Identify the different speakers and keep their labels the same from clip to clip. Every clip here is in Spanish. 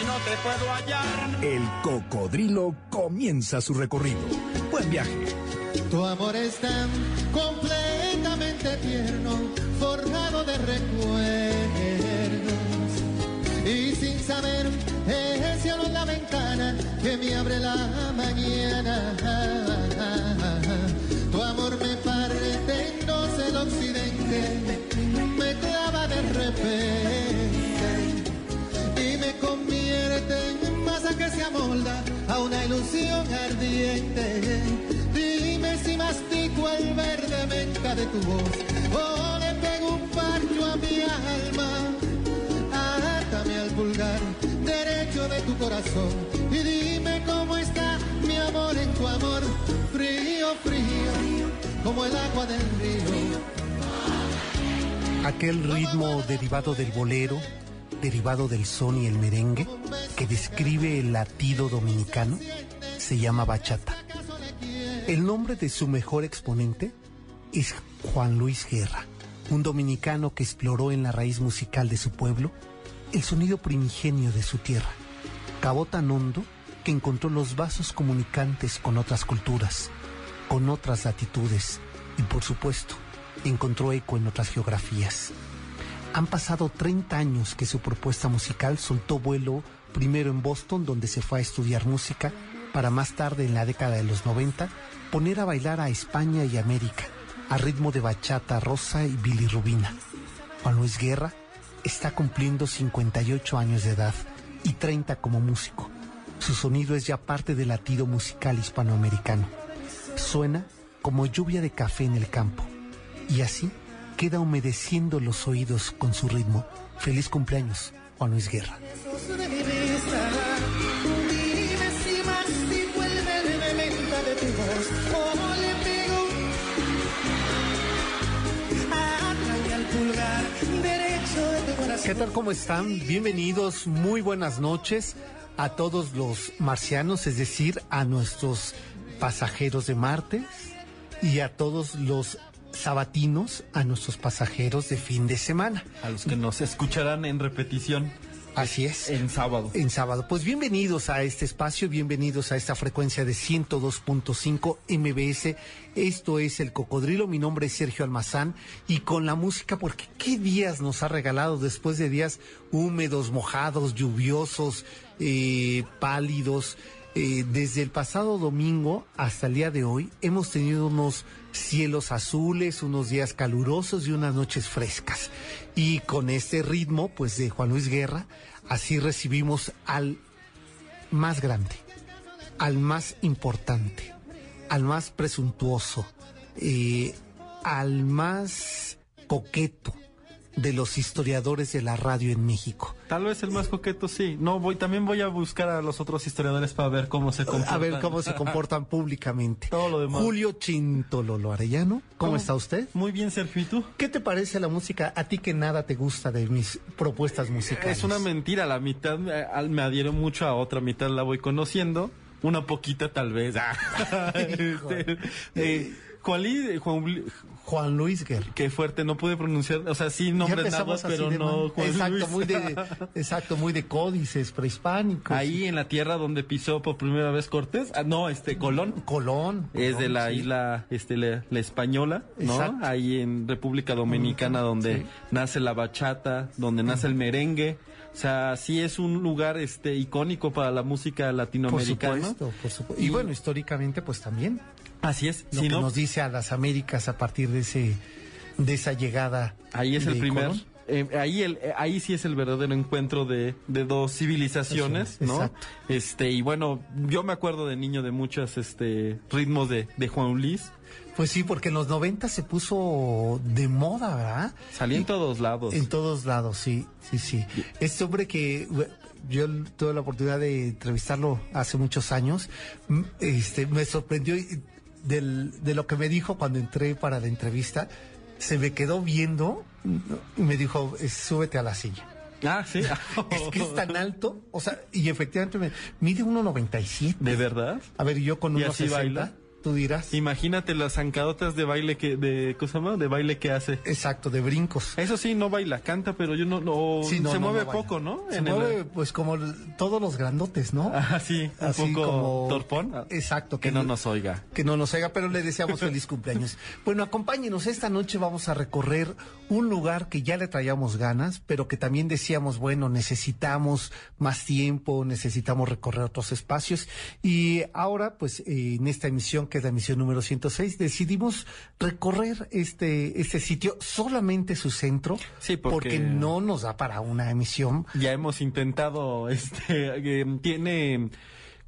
Speaker 1: y no te puedo hallar.
Speaker 2: El Cocodrilo comienza su recorrido. Buen viaje.
Speaker 3: Tu amor es tan completamente tierno, forjado de recuerdos. Y sin saber, es el cielo en la ventana que me abre la mañana. Una ilusión ardiente. Dime si mastico el verde menta de tu voz o le pego un parcho a mi alma. Átame al pulgar derecho de tu corazón y dime cómo está mi amor en tu amor. Frío, frío, como el agua del río.
Speaker 4: Aquel ritmo derivado del bolero, derivado del son y el merengue, que describe el latido dominicano, se llama bachata. El nombre de su mejor exponente es Juan Luis Guerra, un dominicano que exploró en la raíz musical de su pueblo el sonido primigenio de su tierra. Cavó tan hondo que encontró los vasos comunicantes con otras culturas, con otras latitudes y por supuesto encontró eco en otras geografías. Han pasado 30 años que su propuesta musical soltó vuelo primero en Boston, donde se fue a estudiar música, para más tarde en la década de los 90 poner a bailar a España y América, a ritmo de bachata rosa y bilirrubina. Juan Luis Guerra está cumpliendo 58 años de edad y 30 como músico. Su sonido es ya parte del latido musical hispanoamericano. Suena como lluvia de café en el campo y así queda humedeciendo los oídos con su ritmo. Feliz cumpleaños, Juan Luis Guerra. ¿Qué tal? ¿Cómo están? Bienvenidos, muy buenas noches a todos los marcianos, es decir, a nuestros pasajeros de Marte y a todos los sabatinos, a nuestros pasajeros de fin de semana.
Speaker 5: A los que nos escucharán en repetición
Speaker 4: Así es.
Speaker 5: en sábado.
Speaker 4: En sábado. Pues bienvenidos a este espacio, bienvenidos a esta frecuencia de 102.5 MBS. Esto es El Cocodrilo, mi nombre es Sergio Almazán y con la música, porque qué días nos ha regalado después de días húmedos, mojados, lluviosos, eh, pálidos. Eh, desde el pasado domingo hasta el día de hoy hemos tenido unos cielos azules, unos días calurosos y unas noches frescas. Y con este ritmo, pues de Juan Luis Guerra, así recibimos al más grande, al más importante, al más presuntuoso, eh, al más coqueto de los historiadores de la radio en México.
Speaker 5: Tal vez el más coqueto, sí. No, voy, también voy a buscar a los otros historiadores para ver cómo se comportan.
Speaker 4: A ver cómo se comportan públicamente.
Speaker 5: Todo lo demás.
Speaker 4: Julio Chintololo Arellano, ¿cómo, está usted?
Speaker 5: Muy bien, Sergio, ¿y tú?
Speaker 4: ¿Qué te parece la música? A ti que nada te gusta de mis propuestas musicales.
Speaker 5: Es una mentira, la mitad me, adhiero mucho a otra mitad, la voy conociendo. Una poquita tal vez. Ah. Este, eh, Juan, Juan
Speaker 4: Luis Guerra.
Speaker 5: qué fuerte, no pude pronunciar, o sea, sí nombres
Speaker 4: así
Speaker 5: pero
Speaker 4: de
Speaker 5: no. Juan
Speaker 4: exacto,
Speaker 5: Luis.
Speaker 4: muy de, exacto, muy de códices prehispánicos.
Speaker 5: Ahí en la tierra donde pisó por primera vez Cortés, ah, no, este, Colón.
Speaker 4: Colón.
Speaker 5: Es de la
Speaker 4: sí.
Speaker 5: isla este, la, la española, ¿no?
Speaker 4: Exacto.
Speaker 5: Ahí en República Dominicana, donde
Speaker 4: sí.
Speaker 5: nace la bachata, donde nace el merengue. O sea, sí es un lugar este icónico para la música
Speaker 4: Por
Speaker 5: latinoamericana.
Speaker 4: supuesto, por supuesto. Y, bueno, históricamente, pues también.
Speaker 5: Así es.
Speaker 4: Lo
Speaker 5: Si
Speaker 4: que
Speaker 5: no,
Speaker 4: nos dice a las Américas a partir de ese de esa llegada.
Speaker 5: ahí es el primer eh, ahí el, eh, ahí sí es el verdadero encuentro de, de dos civilizaciones, ¿no?
Speaker 4: Exacto.
Speaker 5: Este, y bueno, yo me acuerdo de niño de muchos este ritmos de, de Juan Luis.
Speaker 4: Pues sí, porque en los 90 se puso de moda, ¿verdad?
Speaker 5: Salía en todos lados.
Speaker 4: En todos lados, sí, sí, sí. Este hombre que yo tuve la oportunidad de entrevistarlo hace muchos años, este, me sorprendió y- del- de lo que me dijo cuando entré para la entrevista. Se me quedó viendo y me dijo, "Eh, súbete a la silla.
Speaker 5: Ah, sí.
Speaker 4: Es que es tan alto, o sea, y efectivamente me, mide 1.97.
Speaker 5: ¿De verdad?
Speaker 4: A ver, yo con
Speaker 5: ¿Y así
Speaker 4: 1.60,
Speaker 5: baila?
Speaker 4: Tú dirás.
Speaker 5: Imagínate las zancadotas de baile que, de, ¿cómo se llama? De baile que hace.
Speaker 4: Exacto, de brincos.
Speaker 5: Eso sí, no baila, canta, pero yo no, no,
Speaker 4: Sí, no,
Speaker 5: se
Speaker 4: no,
Speaker 5: mueve
Speaker 4: no
Speaker 5: poco, ¿no?
Speaker 4: Se
Speaker 5: En el-
Speaker 4: mueve pues como todos los grandotes, ¿no?
Speaker 5: Ah, sí, un
Speaker 4: Así
Speaker 5: poco
Speaker 4: como-
Speaker 5: torpón.
Speaker 4: Exacto,
Speaker 5: Que
Speaker 4: que
Speaker 5: no
Speaker 4: no-
Speaker 5: nos oiga.
Speaker 4: que no nos haga, pero le deseamos feliz cumpleaños. Bueno, acompáñenos, esta noche vamos a recorrer un lugar que ya le traíamos ganas, pero que también decíamos, bueno, necesitamos más tiempo, necesitamos recorrer otros espacios. Y ahora, pues, en esta emisión, que es la emisión número 106, decidimos recorrer este, este sitio, solamente su centro,
Speaker 5: Sí, porque-
Speaker 4: no nos da para una emisión.
Speaker 5: Ya hemos intentado, este, eh, tiene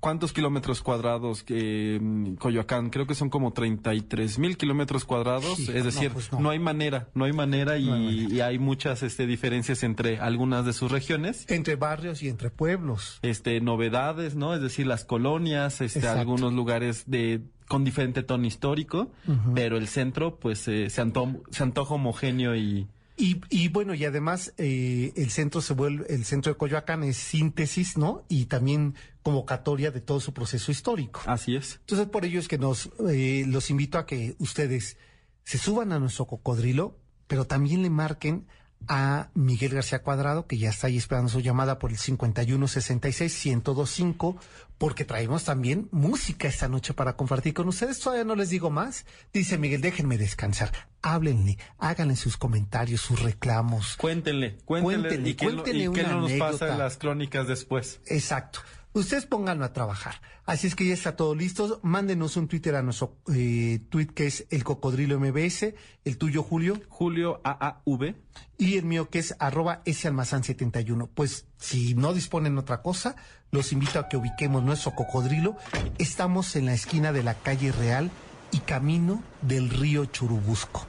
Speaker 5: cuántos kilómetros cuadrados que mm, Coyoacán, creo que son como 33 mil kilómetros cuadrados, es decir,
Speaker 4: no, pues
Speaker 5: no.
Speaker 4: no.
Speaker 5: hay manera, no hay manera y,
Speaker 4: hay manera.
Speaker 5: y hay muchas este, diferencias entre algunas de sus regiones.
Speaker 4: Entre barrios y entre pueblos.
Speaker 5: Este, novedades, ¿no? Es decir, las colonias, este,
Speaker 4: Exacto.
Speaker 5: algunos lugares de con diferente tono histórico, pero el centro, pues, eh, se, anto- se antoja homogéneo y,
Speaker 4: Y, y bueno, y además eh, el centro se vuelve, el centro de Coyoacán es síntesis, ¿no? Y también convocatoria de todo su proceso histórico.
Speaker 5: así es.
Speaker 4: Entonces por ello es que nos eh, los invito a que ustedes se suban a nuestro cocodrilo, pero también le marquen a Miguel García Cuadrado, que ya está ahí esperando su llamada por el 5166-1025, porque traemos también música esta noche para compartir con ustedes. Todavía no les digo más. Dice Miguel, déjenme descansar. Háblenle, háganle sus comentarios, sus reclamos.
Speaker 5: Cuéntenle, cuéntenle,
Speaker 4: Cuéntenle,
Speaker 5: y que, no-
Speaker 4: cuéntenle
Speaker 5: y que
Speaker 4: una
Speaker 5: no nos pasa en las crónicas después.
Speaker 4: Exacto. Ustedes pónganlo a trabajar. Así es que ya está todo listo. Mándenos un Twitter a nuestro eh, tweet que es el cocodrilo MBS, el tuyo Julio,
Speaker 5: Julio AAV.
Speaker 4: y el mío que es arroba salmazán 71. Pues si no disponen otra cosa, los invito a que ubiquemos nuestro cocodrilo. Estamos en la esquina de la calle Real y camino del río Churubusco.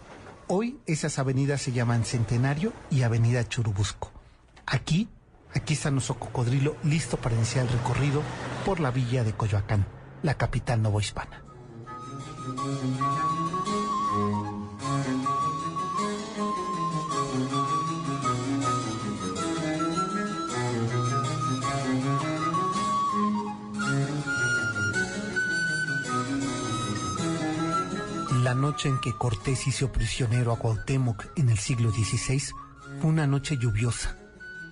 Speaker 4: Hoy esas avenidas se llaman Centenario y Avenida Churubusco. Aquí, aquí está nuestro cocodrilo listo para iniciar el recorrido por la villa de Coyoacán, la capital novohispana. La noche en que Cortés hizo prisionero a Cuauhtémoc en el siglo XVI fue una noche lluviosa.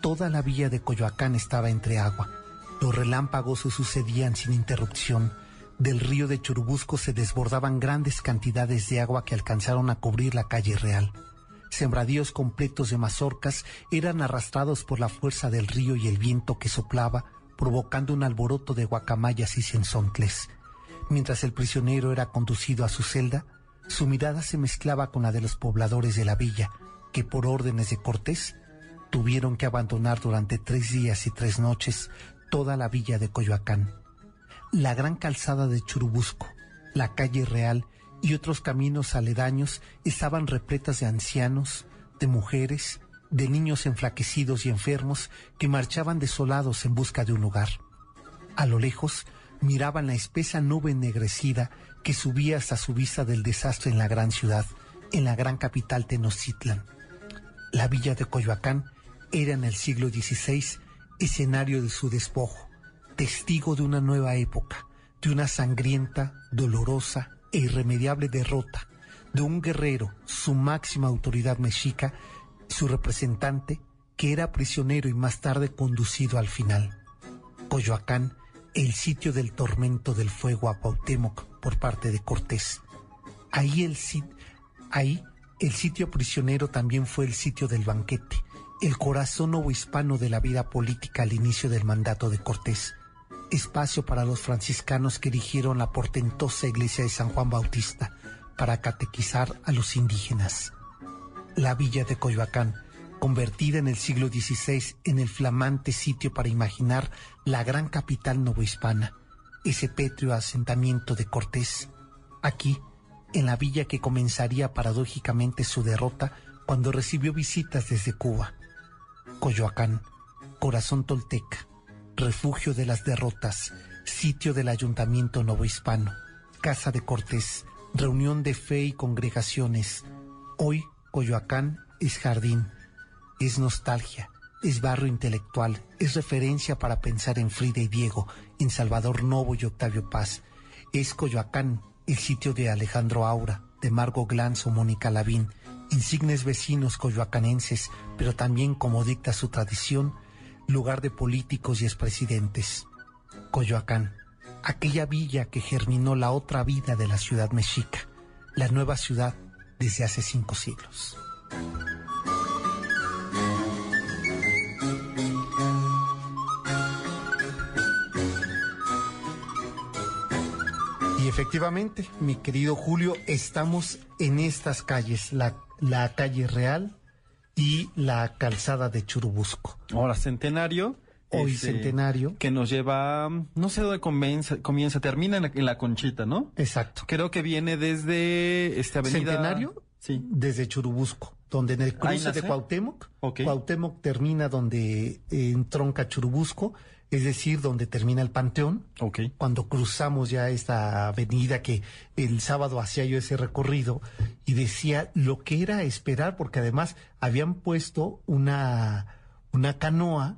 Speaker 4: Toda la villa de Coyoacán estaba entre agua. Los relámpagos se sucedían sin interrupción. Del río de Churubusco se desbordaban grandes cantidades de agua que alcanzaron a cubrir la calle real. Sembradíos completos de mazorcas eran arrastrados por la fuerza del río y el viento que soplaba, provocando un alboroto de guacamayas y sensontles. Mientras el prisionero era conducido a su celda, su mirada se mezclaba con la de los pobladores de la villa, que por órdenes de Cortés tuvieron que abandonar durante tres días y tres noches toda la villa de Coyoacán. La gran calzada de Churubusco, la calle real y otros caminos aledaños estaban repletas de ancianos, de mujeres, de niños enflaquecidos y enfermos que marchaban desolados en busca de un lugar. A lo lejos miraban la espesa nube ennegrecida que subía hasta su vista del desastre en la gran ciudad, en la gran capital Tenochtitlan. La villa de Coyoacán era en el siglo XVI escenario de su despojo, testigo de una nueva época, de una sangrienta, dolorosa e irremediable derrota, de un guerrero, su máxima autoridad mexica, su representante, que era prisionero y más tarde conducido al final. Coyoacán, el sitio del tormento del fuego a Cuauhtémoc por parte de Cortés. Ahí el, ahí el sitio prisionero también fue el sitio del banquete, el corazón novohispano de la vida política al inicio del mandato de Cortés. Espacio para los franciscanos que erigieron la portentosa iglesia de San Juan Bautista para catequizar a los indígenas. La villa de Coyoacán convertida en el siglo XVI en el flamante sitio para imaginar la gran capital novohispana, ese pétreo asentamiento de Cortés. Aquí, en la villa que comenzaría paradójicamente su derrota cuando recibió visitas desde Cuba. Coyoacán, corazón tolteca, refugio de las derrotas, sitio del ayuntamiento novohispano, casa de Cortés, reunión de fe y congregaciones. Hoy Coyoacán es jardín, es nostalgia, es barrio intelectual, es referencia para pensar en Frida y Diego, en Salvador Novo y Octavio Paz. Es Coyoacán, el sitio de Alejandro Aura, de Margo Glantz o Mónica Lavín, insignes vecinos coyoacanenses, pero también, como dicta su tradición, lugar de políticos y expresidentes. Coyoacán, aquella villa que germinó la otra vida de la ciudad mexica, la nueva ciudad desde hace cinco siglos. Y efectivamente, mi querido Julio, estamos en estas calles, la, la calle Real y la calzada de Churubusco.
Speaker 5: Ahora, Centenario.
Speaker 4: Hoy
Speaker 5: este,
Speaker 4: Centenario.
Speaker 5: Que nos lleva, no sé dónde comienza, comienza termina en la, en la Conchita, ¿no?
Speaker 4: Exacto.
Speaker 5: Creo que viene desde esta avenida.
Speaker 4: Centenario,
Speaker 5: Sí.
Speaker 4: desde Churubusco, donde en el cruce de Cuauhtémoc,
Speaker 5: Ok.
Speaker 4: Cuauhtémoc termina donde eh, entronca Churubusco, es decir, donde termina el Panteón.
Speaker 5: Ok.
Speaker 4: Cuando cruzamos ya esta avenida que el sábado hacía yo ese recorrido y decía lo que era esperar, porque además habían puesto una, una canoa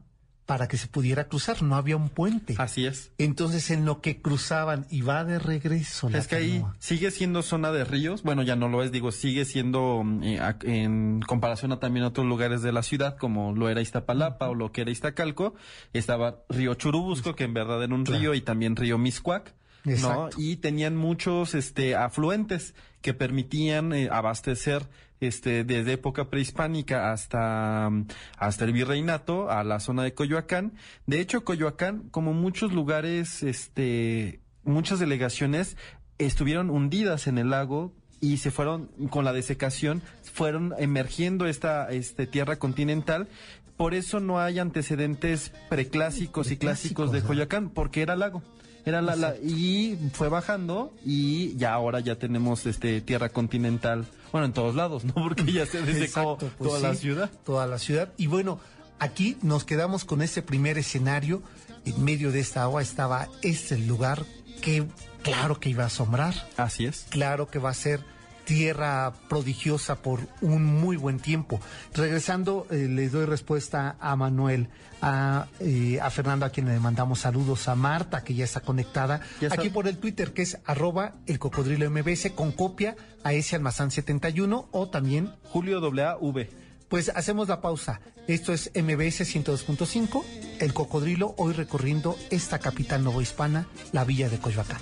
Speaker 4: para que se pudiera cruzar, no había un puente.
Speaker 5: Así es.
Speaker 4: Entonces, en lo que cruzaban y va de regreso la
Speaker 5: Es que ahí sigue siendo zona de ríos. Bueno, ya no lo es, digo, sigue siendo mm, eh, en comparación a también otros lugares de la ciudad, como lo era Iztapalapa o lo que era Iztacalco. Estaba Río Churubusco, que en verdad era un
Speaker 4: Claro.
Speaker 5: río, y también Río Miscuac. ¿no? Y tenían muchos este, afluentes que permitían eh, abastecer este, desde época prehispánica hasta, mm, hasta el virreinato a la zona de Coyoacán. De hecho, Coyoacán, como muchos lugares, este, muchas delegaciones estuvieron hundidas en el lago y se fueron con la desecación fueron emergiendo esta este tierra continental por eso no hay antecedentes preclásicos y clásicos de. Coyoacán porque era lago era la, la- y fue bajando y ya ahora ya tenemos este tierra continental. Bueno en todos lados no porque ya se desecó
Speaker 4: Exacto, pues
Speaker 5: toda la ciudad.
Speaker 4: Toda la ciudad. Y bueno, aquí nos quedamos con este primer escenario. En medio de esta agua estaba este lugar que claro que iba a asombrar,
Speaker 5: así es.
Speaker 4: Claro que va a ser tierra prodigiosa por un muy buen tiempo. Regresando, eh, les doy respuesta a Manuel, a, eh, a Fernando, a quien le mandamos saludos, a Marta, que ya está conectada,
Speaker 5: Ya está.
Speaker 4: aquí por el Twitter, que es arroba el cocodrilo MBS, con copia a ese almazán 71, o también
Speaker 5: Julio W
Speaker 4: pues hacemos la pausa. Esto es MBS 102.5, El Cocodrilo, hoy recorriendo esta capital novohispana, la villa de Coyoacán.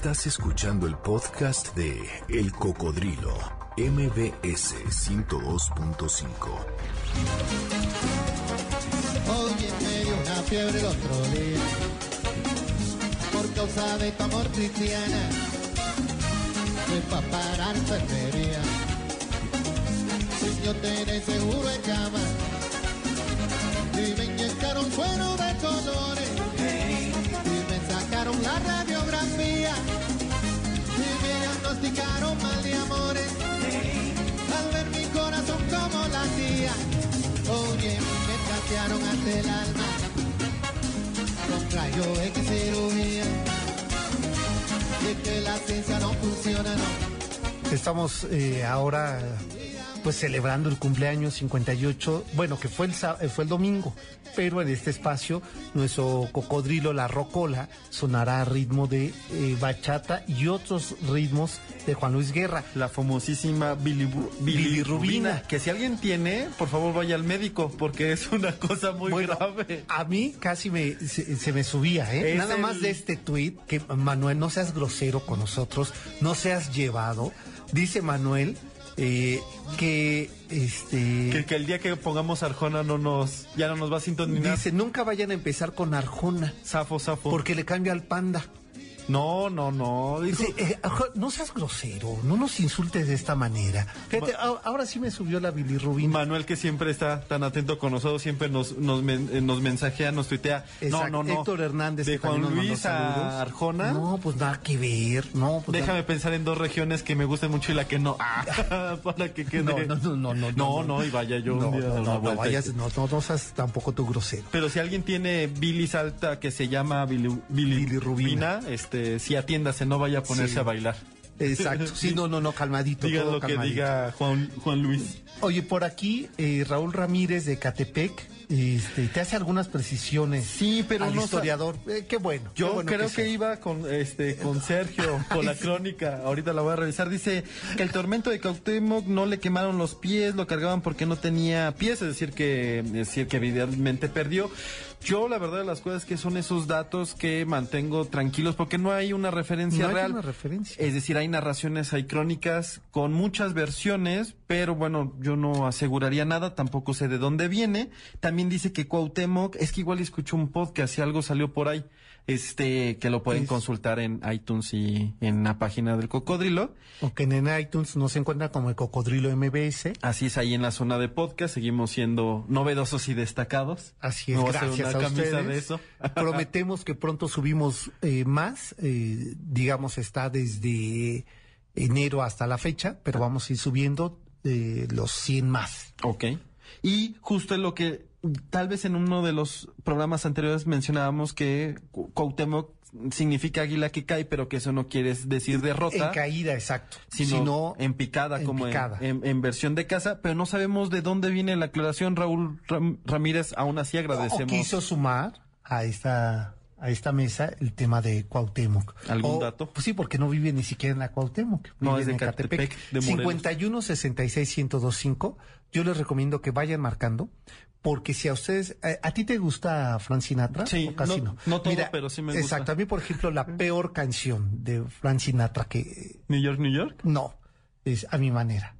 Speaker 2: Estás escuchando el podcast de El Cocodrilo, MBS 102.5.
Speaker 3: Oye, me dio una fiebre el otro día por causa de tu amor cristiana. Fue pa' parar enfermería. Sin yo tener seguro en cama. Y me inyectaron suero radiografía. Y me diagnosticaron mal de amores. Al ver mi corazón como latía. Oye, me trastearon ante el alma con rayo X cirugía. Y que la ciencia no funciona, no.
Speaker 4: Estamos eh, ahora pues celebrando el cumpleaños 58, bueno, que fue el, eh, fue el domingo, pero en este espacio nuestro cocodrilo, la rocola, sonará a ritmo de eh, bachata y otros ritmos de Juan Luis Guerra.
Speaker 5: La famosísima bilirru- bilirrubina.
Speaker 4: Bilirrubina.
Speaker 5: Que si alguien tiene, por favor vaya al médico, porque es una cosa muy
Speaker 4: Bueno,
Speaker 5: grave.
Speaker 4: A mí casi me, se, se me subía, ¿eh?
Speaker 5: Es
Speaker 4: Nada
Speaker 5: el-
Speaker 4: más de este tuit, que Manuel, no seas grosero con nosotros, no seas llevado. Dice Manuel eh, que este
Speaker 5: Que, que el día que pongamos Arjona no nos, ya no nos va a sintonizar.
Speaker 4: dice nunca vayan a empezar con Arjona
Speaker 5: Safo, Safo.
Speaker 4: porque le cambia al panda.
Speaker 5: No, no, no.
Speaker 4: Eh, no seas grosero, no nos insultes de esta manera. Fíjate, ahora sí me subió la bilirrubina.
Speaker 5: Manuel, que siempre está tan atento con nosotros, siempre nos, nos, men- eh, nos mensajea, nos tuitea.
Speaker 4: Exacto.
Speaker 5: No, no, no.
Speaker 4: Héctor Hernández
Speaker 5: De Juan Luis a Arjona.
Speaker 4: No, pues nada que ver. No, pues
Speaker 5: Déjame pensar en dos regiones que me gusten mucho y la que no. Ah, para que quede.
Speaker 4: No, no, no, no, no,
Speaker 5: No,
Speaker 4: no.
Speaker 5: no, y vaya yo
Speaker 4: no,
Speaker 5: un día
Speaker 4: no, no, no vayas, no, no, no seas tampoco tú grosero.
Speaker 5: Pero si alguien tiene bilis alta que se llama bilirrubina,
Speaker 4: Bilirrubina.
Speaker 5: este, sí atiéndase, no vaya a ponerse
Speaker 4: Sí.
Speaker 5: a bailar.
Speaker 4: Exacto. Sí, no, no, no, calmadito.
Speaker 5: Diga
Speaker 4: todo
Speaker 5: lo que diga Juan, Juan Luis.
Speaker 4: Oye, por aquí, eh, Raúl Ramírez de Catepec, este, te hace algunas precisiones.
Speaker 5: Sí, pero
Speaker 4: al
Speaker 5: no
Speaker 4: historiador. Eh, qué bueno.
Speaker 5: Yo
Speaker 4: qué bueno
Speaker 5: creo que, iba con este con Sergio con la crónica. Ahorita la voy a revisar. Dice que el tormento de Cuauhtémoc no le quemaron los pies, lo cargaban porque no tenía pies, es decir que es decir que evidentemente perdió. Yo la verdad de las cosas es que son esos datos que mantengo tranquilos porque no hay una referencia
Speaker 4: No hay
Speaker 5: real.
Speaker 4: una referencia.
Speaker 5: Es decir, hay narraciones, hay crónicas con muchas versiones, pero bueno, yo no aseguraría nada, tampoco sé de dónde viene. También dice que Cuauhtémoc, es que igual escucho un podcast y algo salió por ahí, este, que lo pueden
Speaker 4: Es-
Speaker 5: consultar en iTunes y en la página del Cocodrilo.
Speaker 4: O que en iTunes nos encuentra como el Cocodrilo MBS.
Speaker 5: Así es ahí en la zona de podcast, seguimos siendo novedosos y destacados.
Speaker 4: Así es,
Speaker 5: a
Speaker 4: gracias a ustedes.
Speaker 5: de eso.
Speaker 4: Prometemos que pronto subimos eh, más, eh, digamos está desde enero hasta la fecha, pero vamos a ir subiendo eh, los 100 más.
Speaker 5: Ok. Y justo es lo que tal vez en uno de los programas anteriores mencionábamos que Cu- Cuauhtémoc significa águila que cae, pero que eso no quiere decir derrota.
Speaker 4: En caída, exacto.
Speaker 5: Sino, en picada,
Speaker 4: en
Speaker 5: como en-
Speaker 4: picada.
Speaker 5: En, en versión de casa, pero no sabemos de dónde viene la aclaración, Raúl Ram- Ramírez, aún así
Speaker 4: o
Speaker 5: agradecemos.
Speaker 4: quiso sumar a esta a esta mesa el tema de Cuauhtémoc.
Speaker 5: ¿Algún
Speaker 4: O-
Speaker 5: dato?
Speaker 4: Pues sí, porque no vive ni siquiera en la Cuauhtémoc.
Speaker 5: No, es de
Speaker 4: en
Speaker 5: Catepec, de Morelos.
Speaker 4: 51 66 1025. Yo les recomiendo que vayan marcando, porque si a ustedes, a, a ti te gusta Frank Sinatra,
Speaker 5: Sí,
Speaker 4: o casi
Speaker 5: no-
Speaker 4: no.
Speaker 5: no todo, pero sí me gusta.
Speaker 4: Exacto, a mí por ejemplo la peor canción de Frank Sinatra que
Speaker 5: New York, New York.
Speaker 4: no es a mi manera.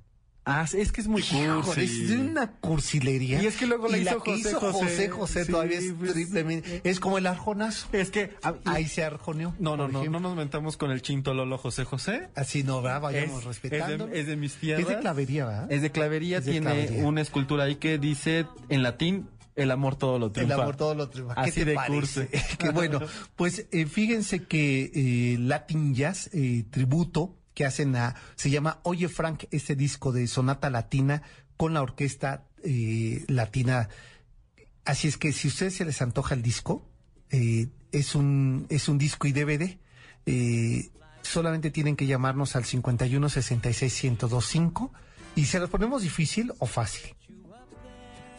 Speaker 5: Ah, es que es muy
Speaker 4: Híjole,
Speaker 5: cursi.
Speaker 4: Es de una cursilería.
Speaker 5: Y es que luego la hizo
Speaker 4: que
Speaker 5: José
Speaker 4: hizo
Speaker 5: José.
Speaker 4: José José
Speaker 5: Sí,
Speaker 4: todavía es
Speaker 5: pues,
Speaker 4: triplemente. Es como el arjonazo.
Speaker 5: Es que ah,
Speaker 4: Ahí se arjoneó.
Speaker 5: no, no, no,
Speaker 4: ejemplo.
Speaker 5: no nos mentamos con el chinto Lolo José José.
Speaker 4: Así no, ¿verdad? Vayamos
Speaker 5: Es-
Speaker 4: respetando.
Speaker 5: es de- es de mis tierras.
Speaker 4: Es de clavería, ¿verdad?
Speaker 5: Es de clavería,
Speaker 4: Es de
Speaker 5: tiene
Speaker 4: clavería.
Speaker 5: una escultura ahí que dice en latín, el amor todo lo
Speaker 4: El
Speaker 5: triunfa.
Speaker 4: amor todo lo triunfa. ¿Qué
Speaker 5: Así
Speaker 4: te
Speaker 5: de
Speaker 4: parece?
Speaker 5: cursi.
Speaker 4: que bueno, pues eh, fíjense que eh, Latin Jazz eh, tributo que hacen a se llama Oye Frank este disco de sonata latina con la orquesta eh, latina. Así es que si a ustedes se les antoja el disco eh, es un es un disco y DVD. Eh, solamente tienen que llamarnos al 51 66 1025 y se los ponemos difícil o fácil.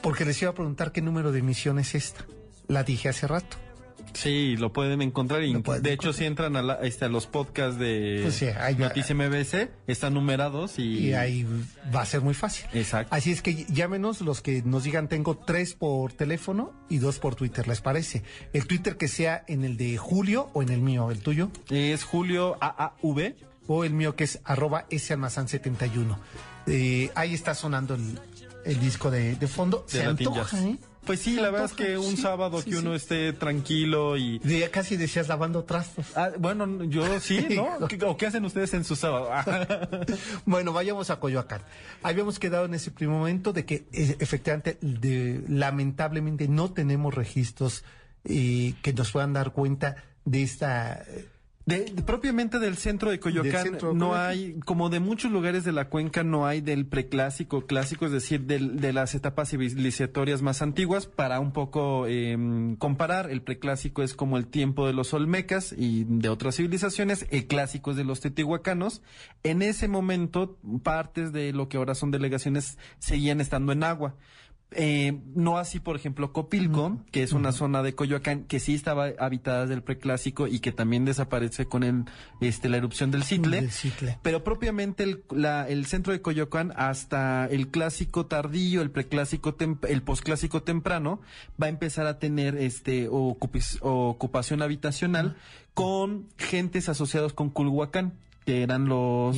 Speaker 4: Porque les iba a preguntar qué número de emisión es esta. La dije hace rato.
Speaker 5: Sí, lo pueden encontrar. y
Speaker 4: Lo pueden
Speaker 5: de hecho, si entran a, la- este, a los podcasts de
Speaker 4: Pues sí, ahí va.
Speaker 5: Noticia MBC, están numerados y...
Speaker 4: Y ahí va a ser muy fácil.
Speaker 5: Exacto.
Speaker 4: Así es que llámenos los que nos digan tengo tres por teléfono y dos por Twitter, ¿les parece? El Twitter que sea en el de Julio o en el mío, el tuyo,
Speaker 5: Es Julio AAV.
Speaker 4: o el mío que es arroba salmazán 71. Eh, ahí está sonando el, el disco de, de fondo.
Speaker 5: de
Speaker 4: Se antoja. ¿eh?
Speaker 5: Pues sí, la verdad es que un
Speaker 4: sí,
Speaker 5: sábado
Speaker 4: sí,
Speaker 5: que uno
Speaker 4: sí.
Speaker 5: esté tranquilo y...
Speaker 4: De- casi decías lavando trastos.
Speaker 5: Ah, bueno, yo sí, ¿no? ¿Qué- ¿O qué hacen ustedes en su sábado?
Speaker 4: Bueno, vayamos a Coyoacán. Habíamos quedado en ese primer momento de que eh, efectivamente, de- lamentablemente, no tenemos registros eh, que nos puedan dar cuenta de esta.
Speaker 5: De, de- propiamente del centro de Coyoacán,
Speaker 4: centro
Speaker 5: no hay, como de muchos lugares de la cuenca, no hay del preclásico, clásico, es decir, del- de las etapas civilizatorias más antiguas, para un poco eh, comparar, el preclásico es como el tiempo de los olmecas y de otras civilizaciones, el clásico es de los teotihuacanos. En ese momento, partes de lo que ahora son delegaciones seguían estando en agua. Eh, no así, por ejemplo, Copilco, que es una zona de Coyoacán que sí estaba habitada desde el preclásico y que también desaparece con el, este, la erupción del Citle. Pero propiamente el, la- el centro de Coyoacán hasta el clásico tardío, el preclásico, el posclásico temprano, va a empezar a tener este ocupación habitacional con gentes asociados con Culhuacán. Que eran los,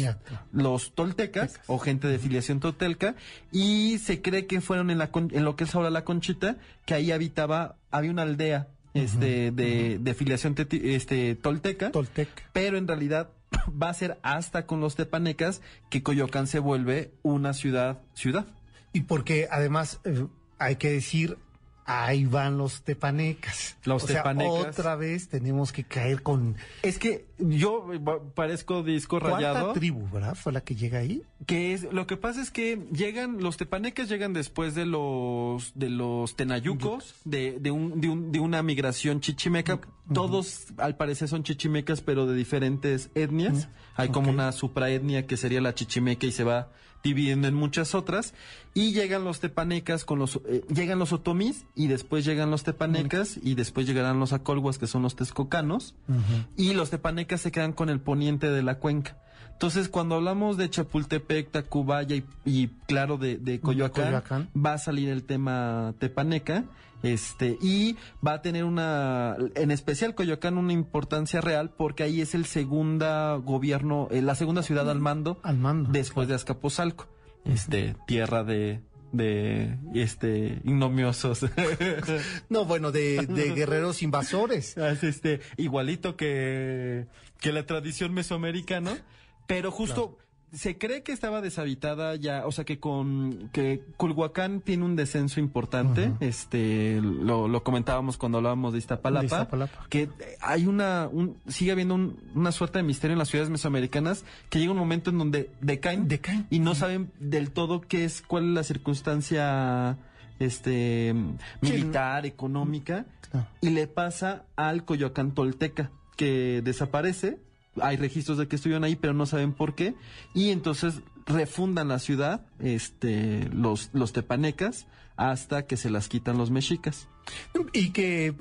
Speaker 5: los toltecas o gente de filiación tolteca y se cree que fueron en, la, en lo que es ahora la Conchita, que ahí habitaba, había una aldea este, de, de filiación este, tolteca,
Speaker 4: Toltec.
Speaker 5: pero en realidad va a ser hasta con los tepanecas que Coyoacán se vuelve una ciudad, ciudad.
Speaker 4: Y porque además eh, hay que decir, ahí van los tepanecas.
Speaker 5: Los
Speaker 4: o sea,
Speaker 5: tepanecas.
Speaker 4: otra vez tenemos que caer con
Speaker 5: Es que yo parezco disco rayado.
Speaker 4: cuarta tribu, ¿verdad? Fue la que llega ahí.
Speaker 5: Que es, lo que pasa es que llegan, los tepanecas llegan después de los, de los tenayucos, de, de un, de un, de una migración chichimeca. Todos, al parecer, son chichimecas, pero de diferentes etnias. Hay como una supraetnia que sería la chichimeca y se va dividiendo en muchas otras. Y llegan los tepanecas con los, eh, llegan los otomís y después llegan los tepanecas y después llegarán los acolguas que son los texcocanos y los tepanecas se quedan con el poniente de la cuenca. Entonces, cuando hablamos de Chapultepec, Tacubaya y, y claro, de, de Coyoacán,
Speaker 4: Coyoacán.
Speaker 5: va a salir el tema tepaneca, este, y va a tener una, en especial Coyoacán, una importancia real porque ahí es el segunda gobierno, eh, la segunda ciudad al mando,
Speaker 4: Al mando,
Speaker 5: después de Azcapotzalco, este, tierra de, de, este, ignomiosos.
Speaker 4: No, bueno, de, de guerreros invasores.
Speaker 5: Es este, igualito que, que la tradición mesoamericana, pero justo se cree que estaba deshabitada ya, o sea que con que Culhuacán tiene un descenso importante, este lo, lo comentábamos cuando hablábamos de Iztapalapa,
Speaker 4: De Iztapalapa.
Speaker 5: que hay una un, sigue habiendo un- una suerte de misterio en las ciudades mesoamericanas que llega un momento en donde decaen,
Speaker 4: Decaen.
Speaker 5: y no saben del todo qué es cuál es la circunstancia este militar, económica y le pasa al Coyoacán Tolteca, que desaparece. Hay registros de que estuvieron ahí, pero no saben por qué. Y entonces refundan la ciudad, este, los, los tepanecas, hasta que se las quitan los mexicas.
Speaker 4: Y que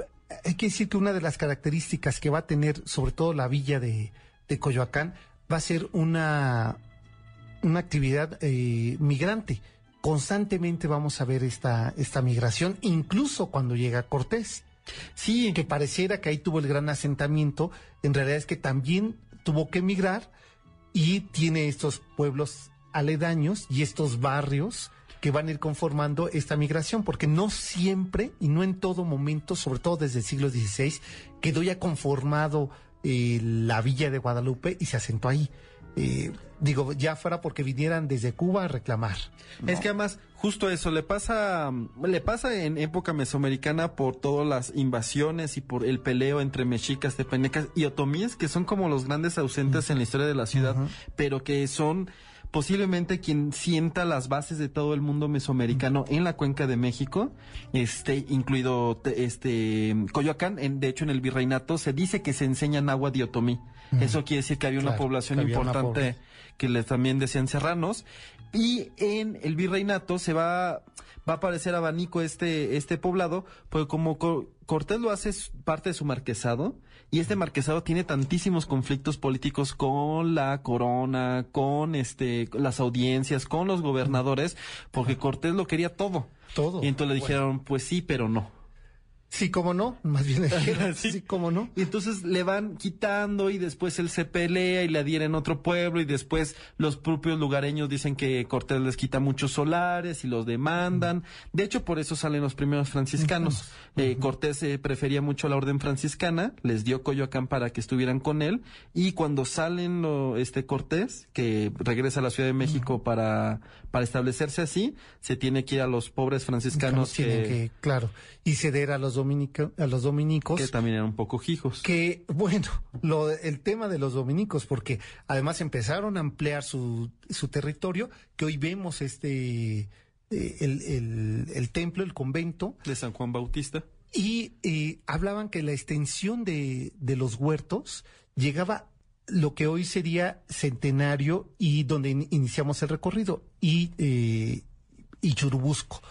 Speaker 4: hay que decir que una de las características que va a tener, sobre todo la villa de, de Coyoacán, va a ser una, una actividad eh, migrante. Constantemente vamos a ver esta, esta migración, incluso cuando llega Cortés.
Speaker 5: Sí,
Speaker 4: que pareciera que ahí tuvo el gran asentamiento, en realidad es que también tuvo que emigrar y tiene estos pueblos aledaños y estos barrios que van a ir conformando esta migración, porque no siempre y no en todo momento, sobre todo desde el siglo XVI, quedó ya conformado eh, la villa de Guadalupe y se asentó ahí. Eh, digo, ya fuera porque vinieran desde Cuba a reclamar. ¿no?
Speaker 5: Es que además, justo eso, le pasa, le pasa en época mesoamericana por todas las invasiones y por el peleo entre mexicas, tepanecas y otomíes, que son como los grandes ausentes en la historia de la ciudad, pero que son posiblemente quien sienta las bases de todo el mundo mesoamericano en la cuenca de México, este, incluido te- este Coyoacán, en, de hecho en el virreinato se dice que se enseña agua de otomí. Eso quiere decir que había una población
Speaker 4: había
Speaker 5: importante que les también decían serranos. Y en el virreinato se va, va a aparecer abanico este, este poblado, porque como Co- Cortés lo hace parte de su marquesado, y este marquesado tiene tantísimos conflictos políticos con la corona, con este, las audiencias, con los gobernadores, porque Cortés lo quería todo.
Speaker 4: Todo.
Speaker 5: Y entonces le dijeron, pues sí, pero no.
Speaker 4: Sí, cómo no, más bien
Speaker 5: Sí.
Speaker 4: sí, cómo no.
Speaker 5: Y entonces le van quitando y después él se pelea y le adhieren otro pueblo y después los propios lugareños dicen que Cortés les quita muchos solares y los demandan. De hecho, por eso salen los primeros franciscanos. Eh, Cortés eh, prefería mucho la orden franciscana, les dio Coyoacán para que estuvieran con él y cuando salen lo- este Cortés, que regresa a la Ciudad de México para, para establecerse así, se tiene que ir a los pobres franciscanos que,
Speaker 4: que, claro, y ceder a los a los dominicos.
Speaker 5: que también eran un poco hijos.
Speaker 4: que bueno, lo, el tema de los dominicos, porque además empezaron a ampliar su, su territorio, que hoy vemos este eh, el, el- el templo, el convento,
Speaker 5: de San Juan Bautista.
Speaker 4: y eh, hablaban que la extensión de, de los huertos llegaba lo que hoy sería centenario y donde in- iniciamos el recorrido, y, eh, y Churubusco,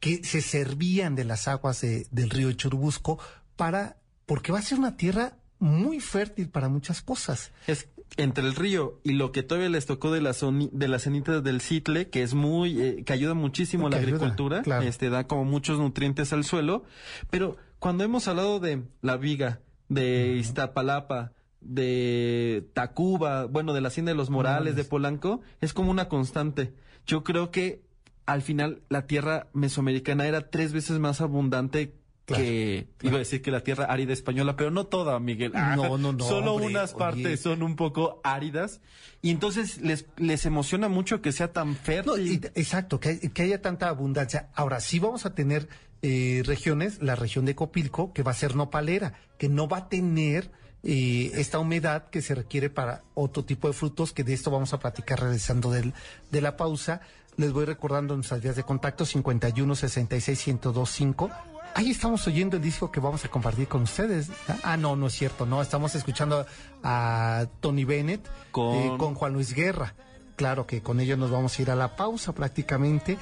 Speaker 4: que se servían de las aguas de- del río Churubusco para, porque va a ser una tierra muy fértil para muchas cosas.
Speaker 5: Es entre el río y lo que todavía les tocó de las de las cenitas del citle, que es muy, eh, que ayuda muchísimo a la
Speaker 4: ayuda,
Speaker 5: agricultura,
Speaker 4: claro.
Speaker 5: este da como muchos nutrientes al suelo, pero cuando hemos hablado de la viga, de Iztapalapa, de Tacuba, bueno, de la Hacienda de los Morales, de Polanco, es como una constante. Yo creo que al final la tierra mesoamericana era tres veces más abundante que iba a decir que la tierra árida española, pero no toda, Miguel.
Speaker 4: No, no, no,
Speaker 5: Solo
Speaker 4: hombre,
Speaker 5: unas
Speaker 4: oye.
Speaker 5: partes son un poco áridas y entonces les les emociona mucho que sea tan
Speaker 4: No,
Speaker 5: fértil.
Speaker 4: y- exacto, que, hay- que haya tanta abundancia. Ahora, sí vamos a tener eh, regiones, la región de Copilco, que va a ser nopalera, que no va a tener eh, esta humedad que se requiere para otro tipo de frutos, que de esto vamos a platicar regresando del, de la pausa. Les voy recordando nuestras vías de contacto 51 66 1025. Ahí estamos oyendo el disco que vamos a compartir con ustedes. Ah, no, no es cierto, no. Estamos escuchando a Tony Bennett
Speaker 5: Con-
Speaker 4: eh, con Juan Luis Guerra. Claro que con ellos nos vamos a ir a la pausa prácticamente.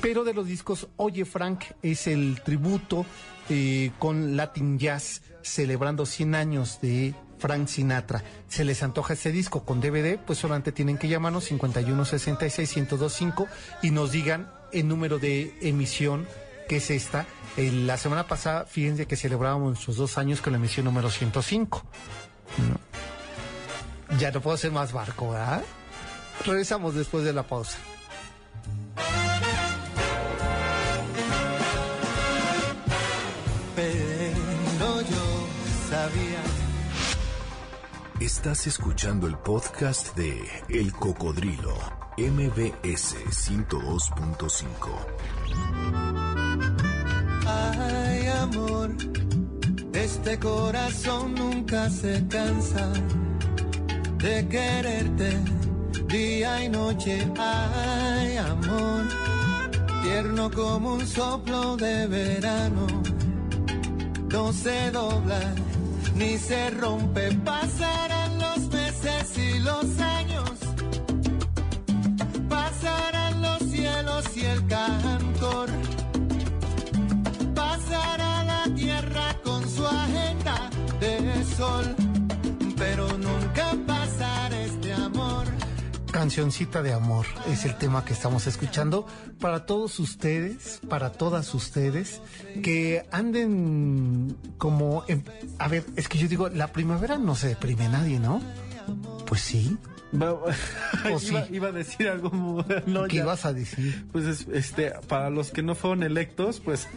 Speaker 4: Pero de los discos, Oye Frank es el tributo eh, con Latin Jazz celebrando 100 años de Frank Sinatra. Se les antoja este disco con DVD, pues solamente tienen que llamarnos 5166-1025 y nos digan el número de emisión que es esta. La semana pasada, fíjense que celebrábamos nuestros dos años con la emisión número 105. ¿no? Ya no puedo ser más barco, ¿verdad? Regresamos después de la pausa.
Speaker 2: Estás escuchando el podcast de El Cocodrilo, MBS 102.5.
Speaker 3: Ay, amor, este corazón nunca se cansa de quererte día y noche. Ay, amor, tierno como un soplo de verano, no se dobla ni se rompe. Y los años, pasarán los cielos y el cantor. Pasará la tierra con su agenda de sol, pero nunca pasará este amor.
Speaker 4: Cancioncita de amor es el tema que estamos escuchando para todos ustedes, para todas ustedes que anden como en- a ver, es que yo digo, la primavera no se deprime nadie, ¿no? Pues sí.
Speaker 5: Iba, a decir algo no,
Speaker 4: ¿Qué
Speaker 5: ya.
Speaker 4: ibas a decir?
Speaker 5: Pues es- este, para los que no fueron electos, pues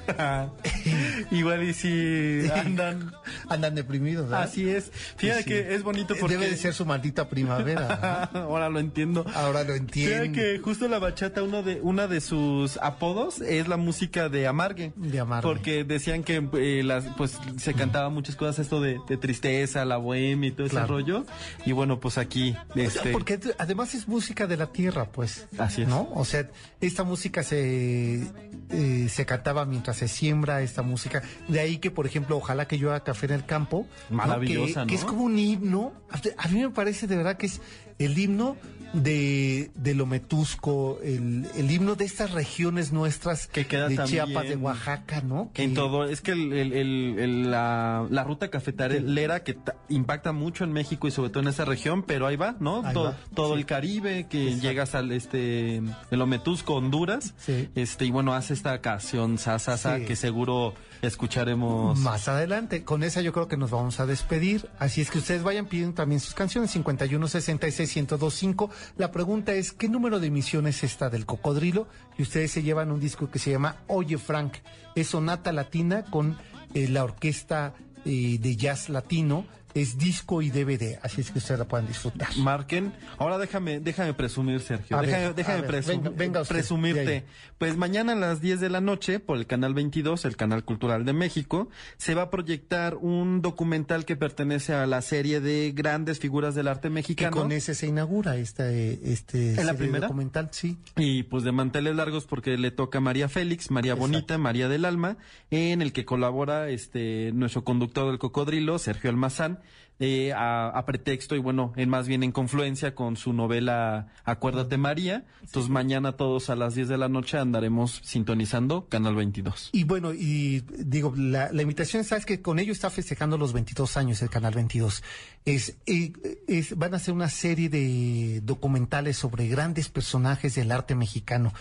Speaker 5: igual y si andan.
Speaker 4: Andan deprimidos, ¿verdad?
Speaker 5: Así es. Fíjate
Speaker 4: Sí.
Speaker 5: que es bonito porque.
Speaker 4: Debe de ser su maldita primavera.
Speaker 5: Ahora lo entiendo.
Speaker 4: Ahora lo
Speaker 5: Fíjate
Speaker 4: entiendo.
Speaker 5: que justo la bachata, uno de, una de sus apodos es la música de Amargue.
Speaker 4: De Amargue.
Speaker 5: Porque decían que eh, las, pues se cantaba muchas cosas, esto de, de tristeza, la bohemia y todo
Speaker 4: Claro.
Speaker 5: ese rollo. Y bueno, pues aquí, este.
Speaker 4: Porque además es música de la tierra, pues.
Speaker 5: Así es.
Speaker 4: ¿No? O sea, esta música se, eh, se cantaba mientras se siembra esta música. De ahí que, por ejemplo, ojalá que yo haga café en el campo.
Speaker 5: Maravillosa,
Speaker 4: Que, que
Speaker 5: ¿no?
Speaker 4: es como un himno. A mí me parece de verdad que es el himno de, de Lometusco, el, el himno de estas regiones nuestras
Speaker 5: Que queda
Speaker 4: de Chiapas, de Oaxaca, ¿no? Que-
Speaker 5: En todo, es que el- el- la, la ruta cafetalera que ta- impacta mucho en México y sobre todo en esa región, pero ahí va, ¿no?
Speaker 4: Ahí
Speaker 5: todo
Speaker 4: va,
Speaker 5: todo
Speaker 4: sí.
Speaker 5: el Caribe, que
Speaker 4: Exacto.
Speaker 5: llegas al este el Ometusco, Honduras,
Speaker 4: Sí.
Speaker 5: este y bueno, hace esta canción Sasasa
Speaker 4: Sí.
Speaker 5: que seguro escucharemos
Speaker 4: Más adelante, con esa yo creo que nos vamos a despedir. Así es que ustedes vayan pidiendo también sus canciones 51 66 1025. La pregunta es ¿qué número de emisiones está del Cocodrilo? Y ustedes se llevan un disco que se llama Oye Frank. Es sonata latina con eh, la orquesta eh, de jazz latino. Es disco y DVD, así es que ustedes la puedan disfrutar.
Speaker 5: Marquen. Ahora déjame, déjame presumir, Sergio.
Speaker 4: A
Speaker 5: déjame
Speaker 4: ver,
Speaker 5: presum-
Speaker 4: venga, venga usted, de
Speaker 5: presumirte. Pues mañana a las 10 de la noche, por el canal 22, el canal cultural de México, se va a proyectar un documental que pertenece a la serie de grandes figuras del arte
Speaker 4: Que
Speaker 5: mexicano.
Speaker 4: con ese se inaugura este, este
Speaker 5: ¿En la primera?
Speaker 4: documental, sí.
Speaker 5: Y pues de manteles largos porque le toca a María Félix, María
Speaker 4: Exacto.
Speaker 5: Bonita, María del Alma, en el que colabora este nuestro conductor del cocodrilo, Sergio Almazán, eh, a, a pretexto y bueno, en más bien en confluencia con su novela Acuérdate María. Entonces mañana todos a las 10 de la noche andaremos sintonizando Canal 22.
Speaker 4: Y bueno, y digo, la, la invitación, sabes que con ello está festejando los 22 años el Canal 22. Es, eh, es, van a hacer una serie de documentales sobre grandes personajes del arte mexicano.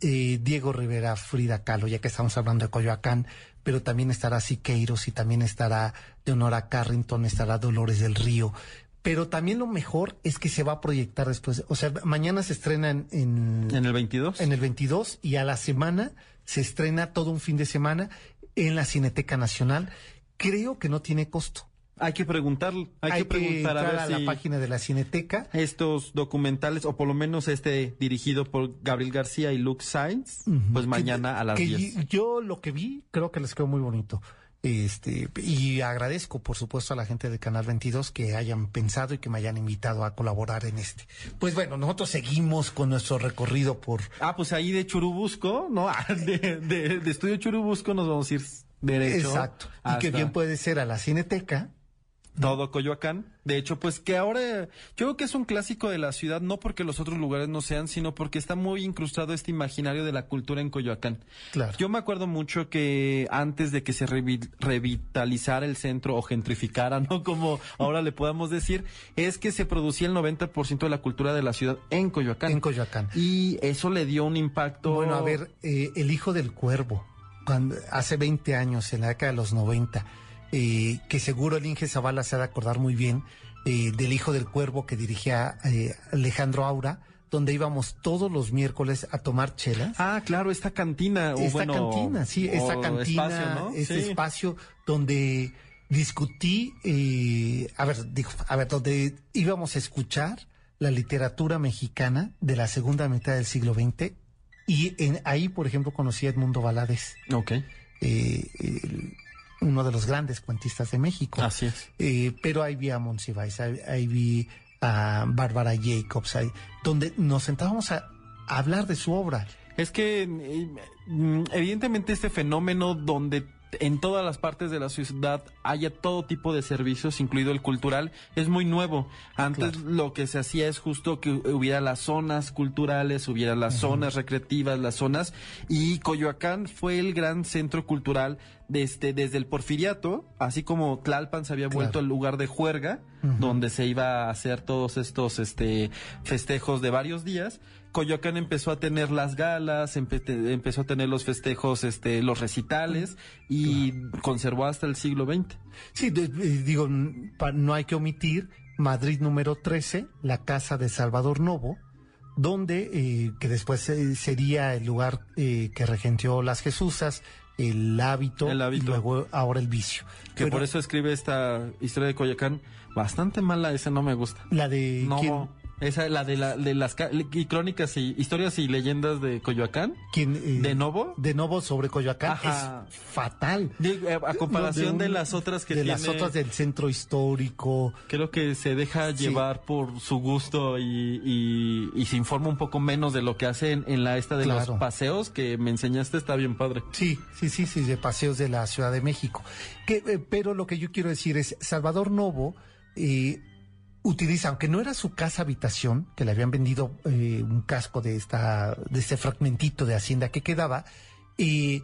Speaker 4: Eh, Diego Rivera, Frida Kahlo, ya que estamos hablando de Coyoacán, pero también estará Siqueiros y también estará Leonora Carrington, estará Dolores del Río. Pero también lo mejor es que se va a proyectar después. O sea, mañana se estrena en, en,
Speaker 5: ¿En el 22?
Speaker 4: en el 22 y a la semana se estrena todo un fin de semana en la Cineteca Nacional. Creo que no tiene costo.
Speaker 5: Hay que preguntar, hay, que preguntar a
Speaker 4: entrar
Speaker 5: ver
Speaker 4: a,
Speaker 5: si
Speaker 4: la página de la Cineteca.
Speaker 5: estos documentales, o por lo menos este dirigido por Gabriel García y Luke Sainz, pues
Speaker 4: Que-
Speaker 5: mañana a las
Speaker 4: que
Speaker 5: 10.
Speaker 4: Yo lo que vi, creo que les quedó muy bonito. Este, y agradezco, por supuesto, a la gente de Canal 22 que hayan pensado y que me hayan invitado a colaborar en este. Pues bueno, nosotros seguimos con nuestro recorrido por
Speaker 5: Ah, pues ahí de Churubusco, ¿no? De, de, de Estudio Churubusco nos vamos a ir derecho.
Speaker 4: Exacto. Y que bien puede ser a la Cineteca.
Speaker 5: Todo Coyoacán. De hecho, pues que ahora yo creo que es un clásico de la ciudad, no porque los otros lugares no sean, sino porque está muy incrustado este imaginario de la cultura en Coyoacán.
Speaker 4: Claro.
Speaker 5: Yo me acuerdo mucho que antes de que se revi- revitalizara el centro o gentrificara, ¿no? Como ahora le podamos decir, es que se producía el 90% de la cultura de la ciudad en Coyoacán.
Speaker 4: En Coyoacán.
Speaker 5: Y eso le dio un impacto.
Speaker 4: Bueno, a ver, eh, El Hijo del Cuervo, cuando, hace 20 años, en la década de los 90, eh, que seguro el Inge Zavala se ha de acordar muy bien, eh, del Hijo del Cuervo que dirigía eh, Alejandro Aura, donde íbamos todos los miércoles a tomar chelas.
Speaker 5: Ah, claro, esta cantina. o
Speaker 4: esta
Speaker 5: bueno,
Speaker 4: cantina, sí, esta cantina,
Speaker 5: espacio, ¿no?
Speaker 4: este
Speaker 5: Sí.
Speaker 4: espacio donde discutí, eh, a ver, digo, a ver, donde íbamos a escuchar la literatura mexicana de la segunda mitad del siglo XX y en, ahí, por ejemplo, conocí a Edmundo Valadez,
Speaker 5: Ok,
Speaker 4: eh, el- uno de los grandes cuentistas de México.
Speaker 5: así es.
Speaker 4: Eh, pero ahí vi a Monsiváis, ahí, ahí vi a Bárbara Jacobs, ahí, donde nos sentábamos a, a hablar de su obra.
Speaker 5: Es que eh, mm, evidentemente este fenómeno donde en todas las partes de la ciudad haya todo tipo de servicios, incluido el cultural, es muy nuevo. Antes
Speaker 4: Claro.
Speaker 5: lo que se hacía es justo que hubiera las zonas culturales, hubiera las zonas recreativas, las zonas, y Coyoacán fue el gran centro cultural desde, desde el porfiriato, así como Tlalpan se había
Speaker 4: Claro.
Speaker 5: vuelto el lugar de juerga, donde se iba a hacer todos estos este, festejos de varios días. Coyoacán empezó a tener las galas, empe- empezó a tener los festejos, este, los recitales y conservó hasta el siglo XX.
Speaker 4: Sí, de- eh, digo, no hay que omitir Madrid número 13, la casa de Salvador Novo, donde, eh, que después eh, sería el lugar eh, que regenteó las Jesusas, el hábito,
Speaker 5: El Hábito.
Speaker 4: y luego ahora el vicio.
Speaker 5: Que por eso escribe esta historia de Coyoacán. Bastante mala, esa no me gusta.
Speaker 4: La de...
Speaker 5: No,
Speaker 4: ¿quién-
Speaker 5: esa, la de, la, de las y crónicas y historias y leyendas de Coyoacán.
Speaker 4: quién, eh,
Speaker 5: ¿De Novo?
Speaker 4: De Novo sobre Coyoacán
Speaker 5: Ajá.
Speaker 4: es fatal.
Speaker 5: Digo, eh, a comparación
Speaker 4: No,
Speaker 5: de,
Speaker 4: un-
Speaker 5: las otras que
Speaker 4: De
Speaker 5: tiene,
Speaker 4: las otras del centro histórico.
Speaker 5: creo que se deja
Speaker 4: Sí.
Speaker 5: llevar por su gusto y, y, y se informa un poco menos de lo que hacen en la esta de
Speaker 4: Claro.
Speaker 5: los paseos que me enseñaste, está bien padre.
Speaker 4: Sí, sí, sí, sí, de paseos de la Ciudad de México. Que, eh, pero lo que yo quiero decir es, Salvador Novo eh, utiliza, aunque no era su casa habitación, que le habían vendido eh, un casco de esta, de este fragmentito de hacienda que quedaba, eh,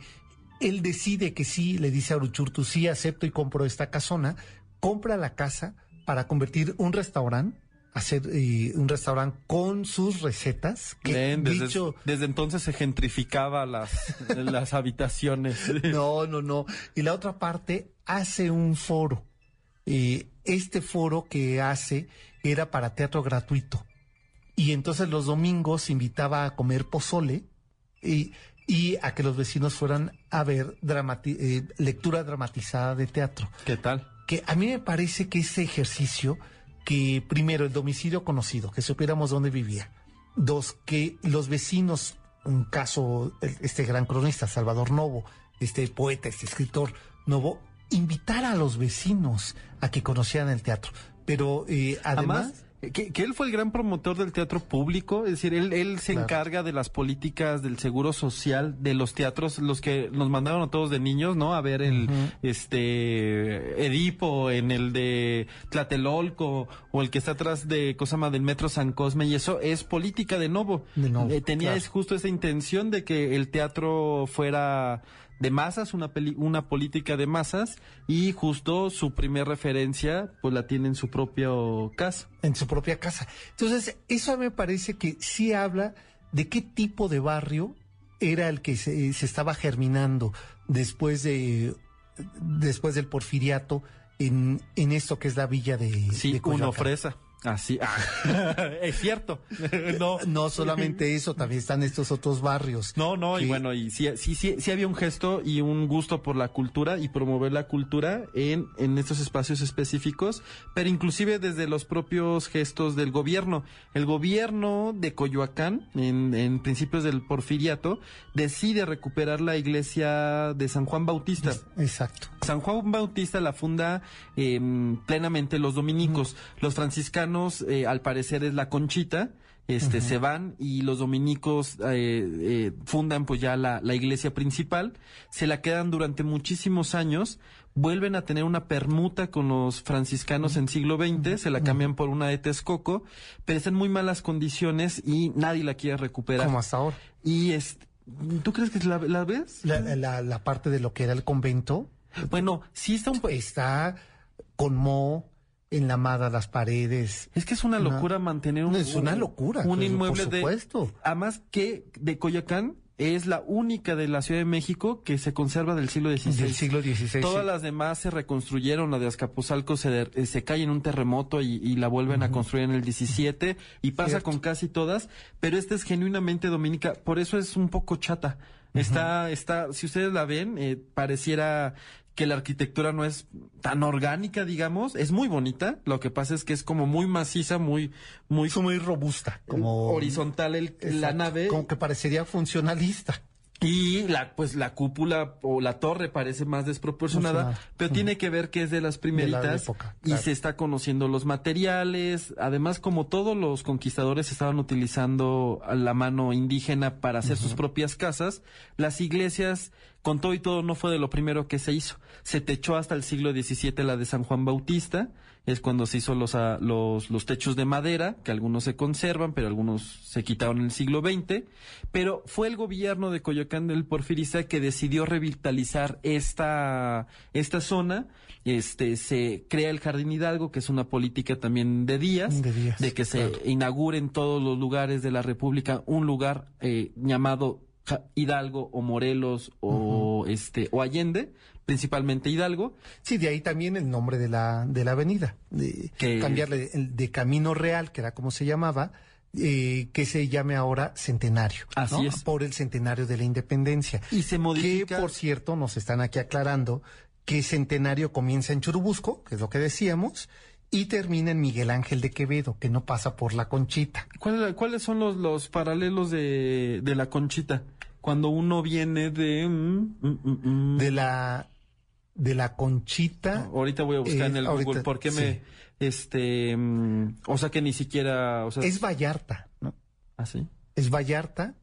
Speaker 4: él decide que sí, le dice a Uruchurtu, sí, acepto y compro esta casona, compra la casa para convertir un restaurante, hacer eh, un restaurante con sus recetas, que
Speaker 5: desde,
Speaker 4: dicho...
Speaker 5: desde entonces se gentrificaba las, las habitaciones.
Speaker 4: No, no, no. Y la otra parte hace un foro. Eh, este foro que hace era para teatro gratuito. Y entonces los domingos invitaba a comer pozole y, y a que los vecinos fueran a ver dramati- eh, lectura dramatizada de teatro.
Speaker 5: ¿Qué tal?
Speaker 4: Que a mí me parece que ese ejercicio, que primero el domicilio conocido, que supiéramos dónde vivía. Dos, que los vecinos, un caso, este gran cronista, Salvador Novo, este poeta, este escritor Novo, invitar a los vecinos a que conocieran el teatro. Pero eh, además,
Speaker 5: Además, que, que él fue el gran promotor del teatro público, es decir, él, él se
Speaker 4: Claro.
Speaker 5: encarga de las políticas del seguro social, de los teatros, los que nos mandaron a todos de niños, ¿no? A ver el, este, Edipo, en el de Tlatelolco, o el que está atrás de Cosama del Metro San Cosme, y eso es política de Novo.
Speaker 4: De Novo,
Speaker 5: Eh, tenía
Speaker 4: claro.
Speaker 5: es justo esa intención de que el teatro fuera de masas, una peli- una política de masas, y justo su primer referencia, pues la tiene en su propio caso.
Speaker 4: en su propia casa. Entonces, eso me parece que sí habla de qué tipo de barrio era el que se, se estaba germinando después de después del porfiriato en, en esto que es la villa de,
Speaker 5: Sí,
Speaker 4: de
Speaker 5: uno fresa. Así, ah, es cierto. no,
Speaker 4: No solamente eso, también están estos otros barrios.
Speaker 5: No, no, y bueno, y sí, sí, sí, sí había un gesto y un gusto por la cultura y promover la cultura en, en estos espacios específicos, pero inclusive desde los propios gestos del gobierno. El gobierno de Coyoacán, en, en principios del porfiriato, decide recuperar la iglesia de San Juan Bautista.
Speaker 4: Exacto.
Speaker 5: San Juan Bautista la funda eh, plenamente los dominicos. Los franciscanos, eh, al parecer, es la conchita. Este, se van y los dominicos eh, eh, fundan pues ya la, la iglesia principal, se la quedan durante muchísimos años, vuelven a tener una permuta con los franciscanos en siglo XX, se la cambian por una de Texcoco, pero está en muy malas condiciones y nadie la quiere recuperar.
Speaker 4: Como hasta ahora.
Speaker 5: Y este, ¿tú crees que la, la ves?
Speaker 4: La, la- la parte de lo que era el convento
Speaker 5: Bueno, sí está un
Speaker 4: está con moho enlamada las paredes.
Speaker 5: Es que es una locura mantener un,
Speaker 4: Es una locura,
Speaker 5: un
Speaker 4: pues,
Speaker 5: inmueble
Speaker 4: por
Speaker 5: de
Speaker 4: supuesto.
Speaker 5: además que de Coyoacán es la única de la Ciudad de México que se conserva del siglo XVI.
Speaker 4: Del siglo XVI.
Speaker 5: Todas
Speaker 4: sí.
Speaker 5: las demás se reconstruyeron, la de Azcapotzalco se, eh, se cae en un terremoto y, y la vuelven a construir en el 17 y pasa
Speaker 4: Cierto.
Speaker 5: con casi todas, pero esta es genuinamente dominica, por eso es un poco chata. Está, está, si ustedes la ven, eh, pareciera que la arquitectura no es tan orgánica, digamos, es muy bonita, lo que pasa es que es como muy maciza, muy, muy
Speaker 4: muy robusta, como
Speaker 5: horizontal el- la nave
Speaker 4: Como que parecería funcionalista.
Speaker 5: Y la pues la cúpula o la torre parece más desproporcionada, pero tiene que ver que es de las primeritas
Speaker 4: época,
Speaker 5: y se está conociendo los materiales, además como todos los conquistadores estaban utilizando la mano indígena para hacer sus propias casas, las iglesias con todo y todo no fue de lo primero que se hizo. Se techó hasta el siglo XVII la de San Juan Bautista, es cuando se hizo los, ah, los, los techos de madera, que algunos se conservan, pero algunos se quitaron en el siglo XX. Pero fue el gobierno de Coyoacán del Porfirista que decidió revitalizar esta, esta zona. Este, se crea el Jardín Hidalgo, que es una política también de días,
Speaker 4: De días,
Speaker 5: que se inaugure en todos los lugares de la República un lugar eh, llamado Hidalgo o Morelos o este o Allende, principalmente Hidalgo,
Speaker 4: Sí, de ahí también el nombre de la, de la avenida. De,
Speaker 5: Que-
Speaker 4: Cambiarle de Camino Real, que era como se llamaba, eh, que se llame ahora Centenario.
Speaker 5: Así
Speaker 4: ¿no?
Speaker 5: es.
Speaker 4: Por el centenario de la independencia.
Speaker 5: y se
Speaker 4: Que,
Speaker 5: modifica
Speaker 4: por cierto, nos están aquí aclarando que Centenario comienza en Churubusco, que es lo que decíamos, y termina en Miguel Ángel de Quevedo, que no pasa por la Conchita.
Speaker 5: ¿Cuál- ¿Cuáles son los, los paralelos de, de la conchita? Cuando uno viene de... mm, mm, mm.
Speaker 4: De la, de la Conchita.
Speaker 5: Ahorita voy a buscar
Speaker 4: Eh,
Speaker 5: en el Google
Speaker 4: ahorita,
Speaker 5: por qué
Speaker 4: sí.
Speaker 5: me... Este... mm, o sea que ni siquiera... O sea,
Speaker 4: Es Vallarta, ¿no?
Speaker 5: ¿Así?
Speaker 4: Es Vallarta.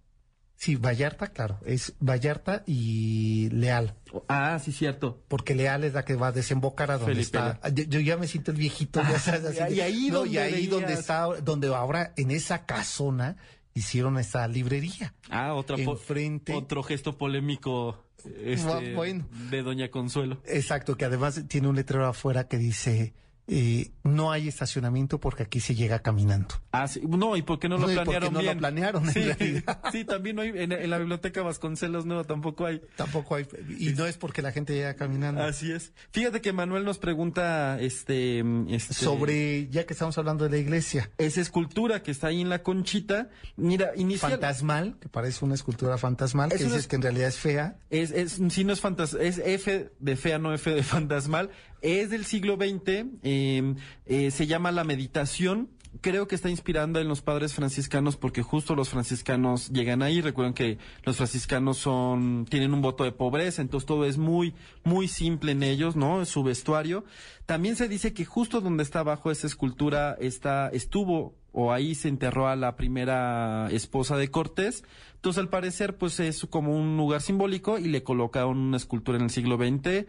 Speaker 4: Sí, Vallarta, claro. Es Vallarta y Leal.
Speaker 5: Ah, sí, cierto.
Speaker 4: Porque Leal es la que va a desembocar a donde
Speaker 5: Felipe
Speaker 4: está. Yo, yo ya me siento el viejito. Ya sabes, así
Speaker 5: y ahí
Speaker 4: no,
Speaker 5: donde
Speaker 4: y ahí donde está, donde ahora en esa casona hicieron esta librería.
Speaker 5: Ah, otra
Speaker 4: Enfrente.
Speaker 5: otro gesto polémico este,
Speaker 4: Bueno.
Speaker 5: de Doña Consuelo.
Speaker 4: Exacto, que además tiene un letrero afuera que dice eh, no hay estacionamiento porque aquí se llega caminando.
Speaker 5: Ah, sí. No, ¿y por qué no lo
Speaker 4: No, ¿y por qué
Speaker 5: planearon
Speaker 4: no lo
Speaker 5: bien?
Speaker 4: planearon, en
Speaker 5: Sí, también no hay, en, en la biblioteca Vasconcelos no, tampoco hay.
Speaker 4: Tampoco hay, y no es porque la gente llega caminando.
Speaker 5: Así es. Fíjate que Manuel nos pregunta, este, este
Speaker 4: Sobre, ya que estamos hablando de la iglesia,
Speaker 5: esa escultura que está ahí en la conchita. Mira, inicial,
Speaker 4: fantasmal, que parece una escultura fantasmal,
Speaker 5: Es
Speaker 4: que dices que en realidad es fea.
Speaker 5: Es, es, sí, no es fantas es F de fea, no F de fantasmal. Es del siglo XX, eh, eh, se llama La Meditación. Creo que está inspirando en los padres franciscanos porque justo los franciscanos llegan ahí. Recuerden que los franciscanos son, tienen un voto de pobreza, entonces todo es muy, muy simple en ellos, ¿no? Su vestuario. También se dice que justo donde está abajo esa escultura está, estuvo o ahí se enterró a la primera esposa de Cortés. Entonces, al parecer, pues es como un lugar simbólico y le colocaron una escultura en el siglo XX,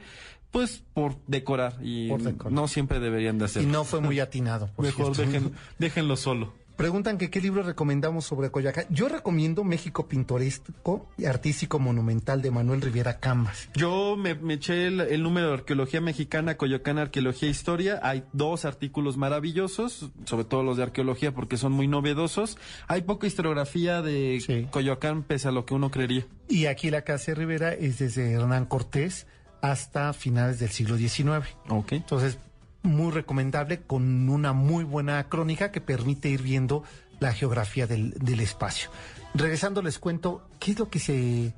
Speaker 5: pues por decorar y
Speaker 4: Por decorar.
Speaker 5: no siempre deberían de
Speaker 4: Y
Speaker 5: hacerlo.
Speaker 4: no fue muy atinado. por
Speaker 5: Mejor dejen, déjenlo solo.
Speaker 4: Preguntan que qué libro recomendamos sobre Coyoacán. Yo recomiendo México Pintoresco y Artístico Monumental de Manuel Riviera Camas.
Speaker 5: Yo me, me eché el, el, número de Arqueología Mexicana, Coyoacán, Arqueología e Historia. Hay dos artículos maravillosos, sobre todo los de arqueología porque son muy novedosos. Hay poca historiografía de sí. Coyoacán, pese a lo que uno creería.
Speaker 4: Y aquí la Casa de Rivera es desde Hernán Cortés hasta finales del siglo XIX.
Speaker 5: Ok.
Speaker 4: Entonces, muy recomendable con una muy buena crónica que permite ir viendo la geografía del, del espacio. Regresando les cuento qué es lo que se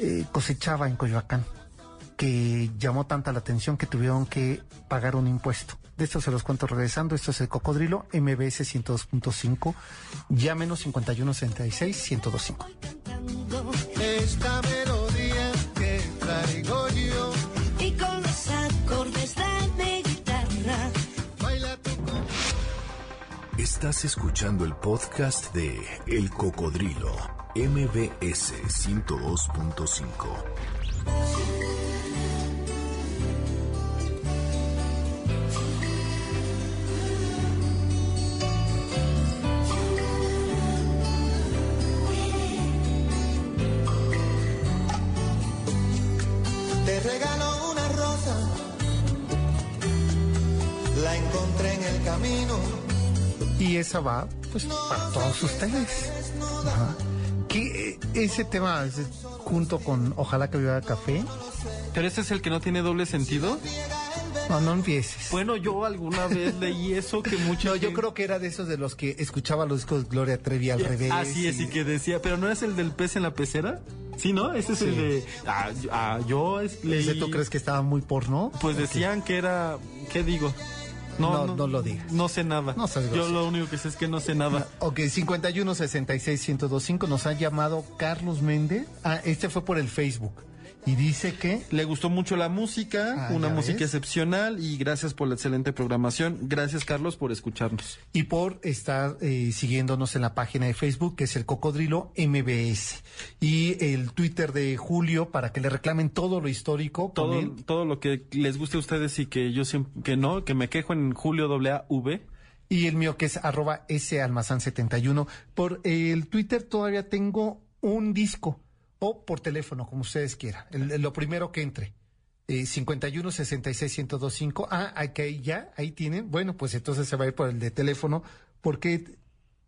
Speaker 4: eh, cosechaba en Coyoacán, que llamó tanta la atención que tuvieron que pagar un impuesto. De esto se los cuento regresando. Esto es el Cocodrilo, MBS 102.5, llámenos 5166 1025.
Speaker 2: Estás escuchando el podcast de El Cocodrilo, MBS 102.5.
Speaker 3: Te regalo una rosa, la encontré en el camino.
Speaker 4: Y esa va, pues, para todos ustedes. Ajá. Que eh, ese tema, junto con Ojalá que viva café,
Speaker 5: ¿Pero ese es el que no tiene doble sentido?
Speaker 4: no, no empieces.
Speaker 5: Bueno, yo alguna vez leí eso que mucho.
Speaker 4: No, yo creo que era de esos de los que escuchaba los discos de Gloria Trevi al revés.
Speaker 5: Así es, y que decía, pero no es el del pez en la pecera. Sí, ¿no? Ese es el de. Ah, yo- ah, yo leí-
Speaker 4: ¿Ese tú crees que estaba muy porno?
Speaker 5: Pues decían que era. ¿Qué digo?
Speaker 4: No, no lo digas.
Speaker 5: No sé nada.
Speaker 4: No
Speaker 5: yo lo único que sé es que no sé nada.
Speaker 4: Ok, 51 66 1025 nos ha llamado Carlos Méndez. Ah, este fue por el Facebook. Y dice que
Speaker 5: Le gustó mucho la música,
Speaker 4: Ah,
Speaker 5: una
Speaker 4: ¿ya
Speaker 5: música
Speaker 4: ves?
Speaker 5: excepcional y gracias por la excelente programación. Gracias, Carlos, por escucharnos.
Speaker 4: y por estar eh, siguiéndonos en la página de Facebook, que es el Cocodrilo MBS. Y el Twitter de Julio para que le reclamen todo lo histórico con
Speaker 5: Todo,
Speaker 4: él.
Speaker 5: todo lo que les guste a ustedes y que yo siempre, que no, que me quejo en Julio AAV.
Speaker 4: Y el mío que es arroba salmazán71. Por el Twitter todavía tengo un disco o por teléfono, como ustedes quieran. Lo primero que entre. Eh, 51 66 1025. Ah, aquí ahí ya, ahí tienen. Bueno, pues entonces se va a ir por el de teléfono, porque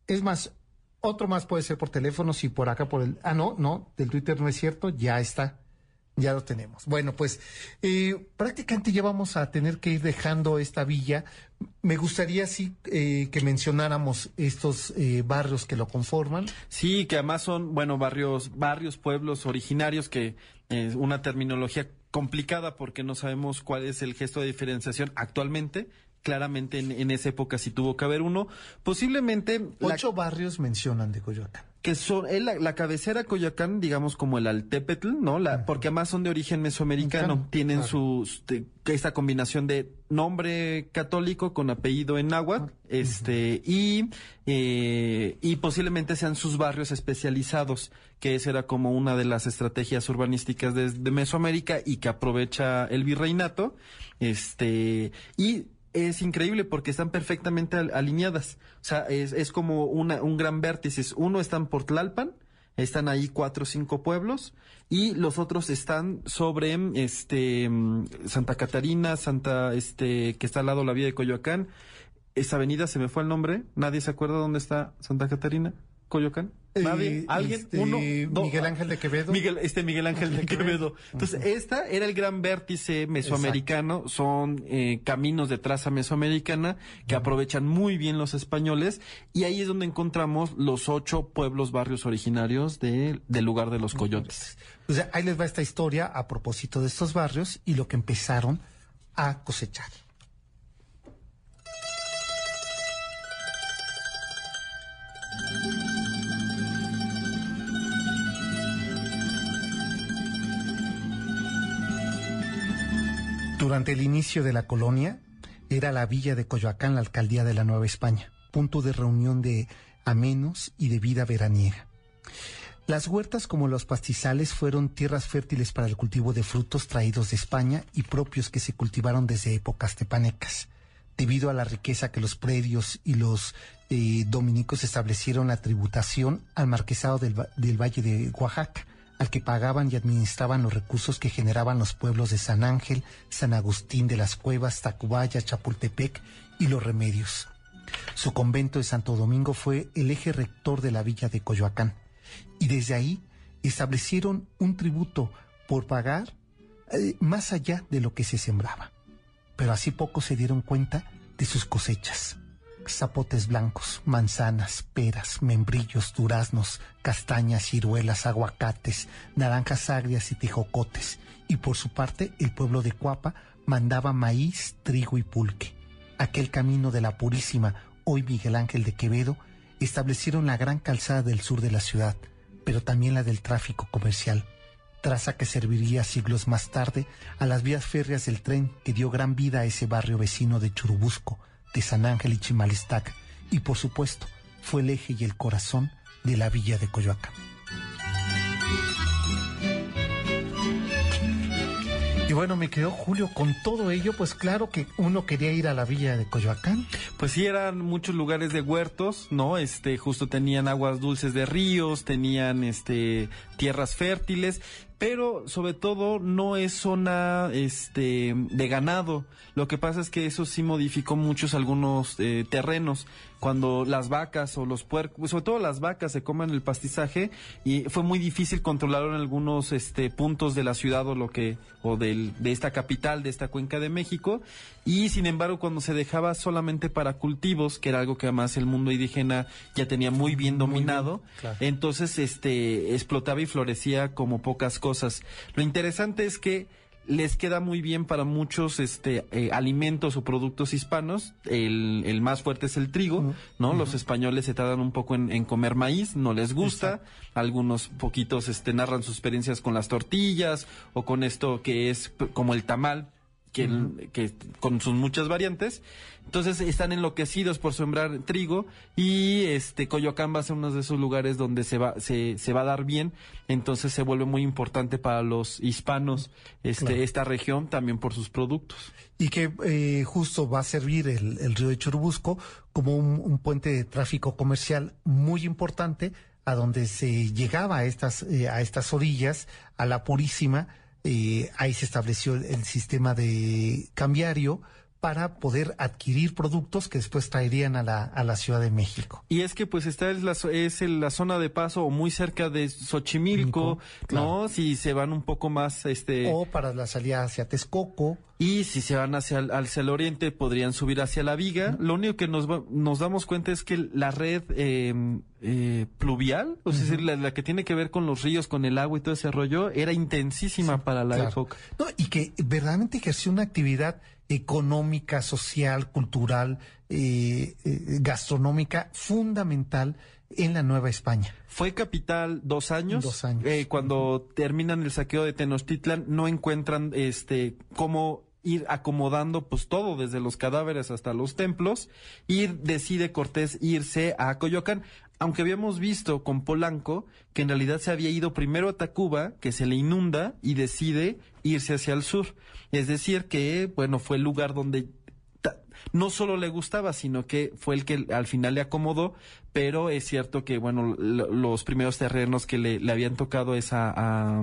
Speaker 4: es más, otro más puede ser por teléfono, si por acá por el. Ah, no, no, del Twitter no es cierto, ya está. Ya lo tenemos. Bueno, pues eh, prácticamente ya vamos a tener que ir dejando esta villa. Me gustaría sí eh, que mencionáramos estos eh, barrios que lo conforman.
Speaker 5: Sí, que además son, bueno, barrios, barrios, pueblos originarios, que es una terminología complicada porque no sabemos cuál es el gesto de diferenciación actualmente. Claramente en, en esa época sí tuvo que haber uno. Posiblemente la-
Speaker 4: Ocho barrios mencionan de Coyoacán.
Speaker 5: Que son es la, la cabecera Coyoacán, digamos como el Altepetl, ¿no? La, porque además son de origen mesoamericano,
Speaker 4: Mexicano,
Speaker 5: tienen
Speaker 4: claro.
Speaker 5: sus de- esta combinación de nombre católico con apellido en náhuatl, este y eh, y posiblemente sean sus barrios especializados, que esa era como una de las estrategias urbanísticas de, de Mesoamérica y que aprovecha el virreinato, este y es increíble porque están perfectamente al- alineadas. O sea, es, es como una, un gran vértice. Uno está en Portlalpan, están ahí cuatro o cinco pueblos, y los otros están sobre este Santa Catarina, Santa, este, que está al lado de la vía de Coyoacán. Esa avenida se me fue el nombre, nadie se acuerda dónde está Santa Catarina, Coyoacán. ¿Nadie? ¿Alguien?
Speaker 4: este,
Speaker 5: Uno, dos.
Speaker 4: Miguel Ángel de Quevedo.
Speaker 5: Miguel, este Miguel Ángel de Quevedo. Entonces, esta era el gran vértice mesoamericano. Son eh, caminos de traza mesoamericana que aprovechan muy bien los españoles. Y ahí es donde encontramos los ocho pueblos, barrios originarios de- del lugar de los coyotes.
Speaker 4: O sea, ahí les va esta historia a propósito de estos barrios y lo que empezaron a cosechar. Durante el inicio de la colonia, era la villa de Coyoacán la alcaldía de la Nueva España, punto de reunión de amenos y de vida veraniega. Las huertas como los pastizales fueron tierras fértiles para el cultivo de frutos traídos de España y propios que se cultivaron desde épocas tepanecas. debido a la riqueza que los predios y los eh, dominicos establecieron la tributación al marquesado del, Va- del Valle de Oaxaca, al que pagaban y administraban los recursos que generaban los pueblos de San Ángel, San Agustín de las Cuevas, Tacubaya, Chapultepec y Los Remedios. Su convento de Santo Domingo fue el eje rector de la villa de Coyoacán y desde ahí establecieron un tributo por pagar eh, más allá de lo que se sembraba. Pero así poco se dieron cuenta de sus cosechas. Zapotes blancos, manzanas, peras, membrillos, duraznos, castañas, ciruelas, aguacates, naranjas agrias y tejocotes. Y por su parte, el pueblo de Cuapa mandaba maíz, trigo y pulque. Aquel camino de la Purísima, hoy Miguel Ángel de Quevedo, establecieron la gran calzada del sur de la ciudad, pero también la del tráfico comercial, traza que serviría siglos más tarde a las vías férreas del tren que dio gran vida a ese barrio vecino de Churubusco, de San Ángel y Chimalistac, y por supuesto fue el eje y el corazón de la villa de Coyoacán. Y bueno, me quedó Julio con todo ello, pues claro que uno quería ir a la villa de Coyoacán.
Speaker 5: Pues sí, eran muchos lugares de huertos, ¿no? Este, justo tenían aguas dulces de ríos, tenían, este, tierras fértiles, pero sobre todo no es zona, este, de ganado. Lo que pasa es que eso sí modificó muchos algunos eh, terrenos. Cuando las vacas o los puercos, sobre todo las vacas se comen el pastizaje y fue muy difícil controlarlo en algunos, este, puntos de la ciudad o lo que, o del, de esta capital, de esta cuenca de México. Y sin embargo, cuando se dejaba solamente para cultivos, que era algo que además el mundo indígena ya tenía muy bien dominado,
Speaker 4: claro.
Speaker 5: entonces este explotaba y florecía como pocas cosas. Lo interesante es que les queda muy bien para muchos este eh, alimentos o productos hispanos. El, el más fuerte es el trigo, ¿no? Los españoles se tardan un poco en, en comer maíz, no les gusta. Algunos poquitos este narran sus experiencias con las tortillas o con esto que es como el tamal, que con sus muchas variantes. Entonces están enloquecidos por sembrar trigo y este Coyoacán va a ser uno de esos lugares donde se va se, se va a dar bien, entonces se vuelve muy importante para los hispanos este
Speaker 4: Claro.
Speaker 5: esta región también por sus productos.
Speaker 4: y que eh, justo va a servir el, el río de Churubusco como un, un puente de tráfico comercial muy importante a donde se llegaba a estas, eh, a estas orillas, a la Purísima, eh, ahí se estableció el, el sistema de cambiario para poder adquirir productos que después traerían a la, a la Ciudad de México.
Speaker 5: Y es que pues esta es la, es la zona de paso o muy cerca de Xochimilco,
Speaker 4: claro.
Speaker 5: ¿no? Si se van un poco más este
Speaker 4: O para la salida hacia Texcoco,
Speaker 5: Y si se van hacia el, hacia el oriente, podrían subir hacia la viga. Lo único que nos, va- nos damos cuenta es que la red eh, eh, pluvial, o sea, la, la que tiene que ver con los ríos, con el agua y todo ese rollo, era intensísima para la
Speaker 4: Claro.
Speaker 5: época.
Speaker 4: No, y que verdaderamente ejerció una actividad económica, social, cultural, eh, eh, gastronómica fundamental en la Nueva España.
Speaker 5: Fue capital dos años.
Speaker 4: Dos años.
Speaker 5: Eh, cuando terminan el saqueo de Tenochtitlan, no encuentran este cómo ir acomodando pues todo, desde los cadáveres hasta los templos, y decide Cortés irse a Coyoacán. Aunque habíamos visto con Polanco que en realidad se había ido primero a Tacuba, que se le inunda, y decide irse hacia el sur. Es decir, que, bueno, fue el lugar donde no solo le gustaba, sino que fue el que al final le acomodó, pero es cierto que, bueno, lo- los primeros terrenos que le, habían tocado es a, a,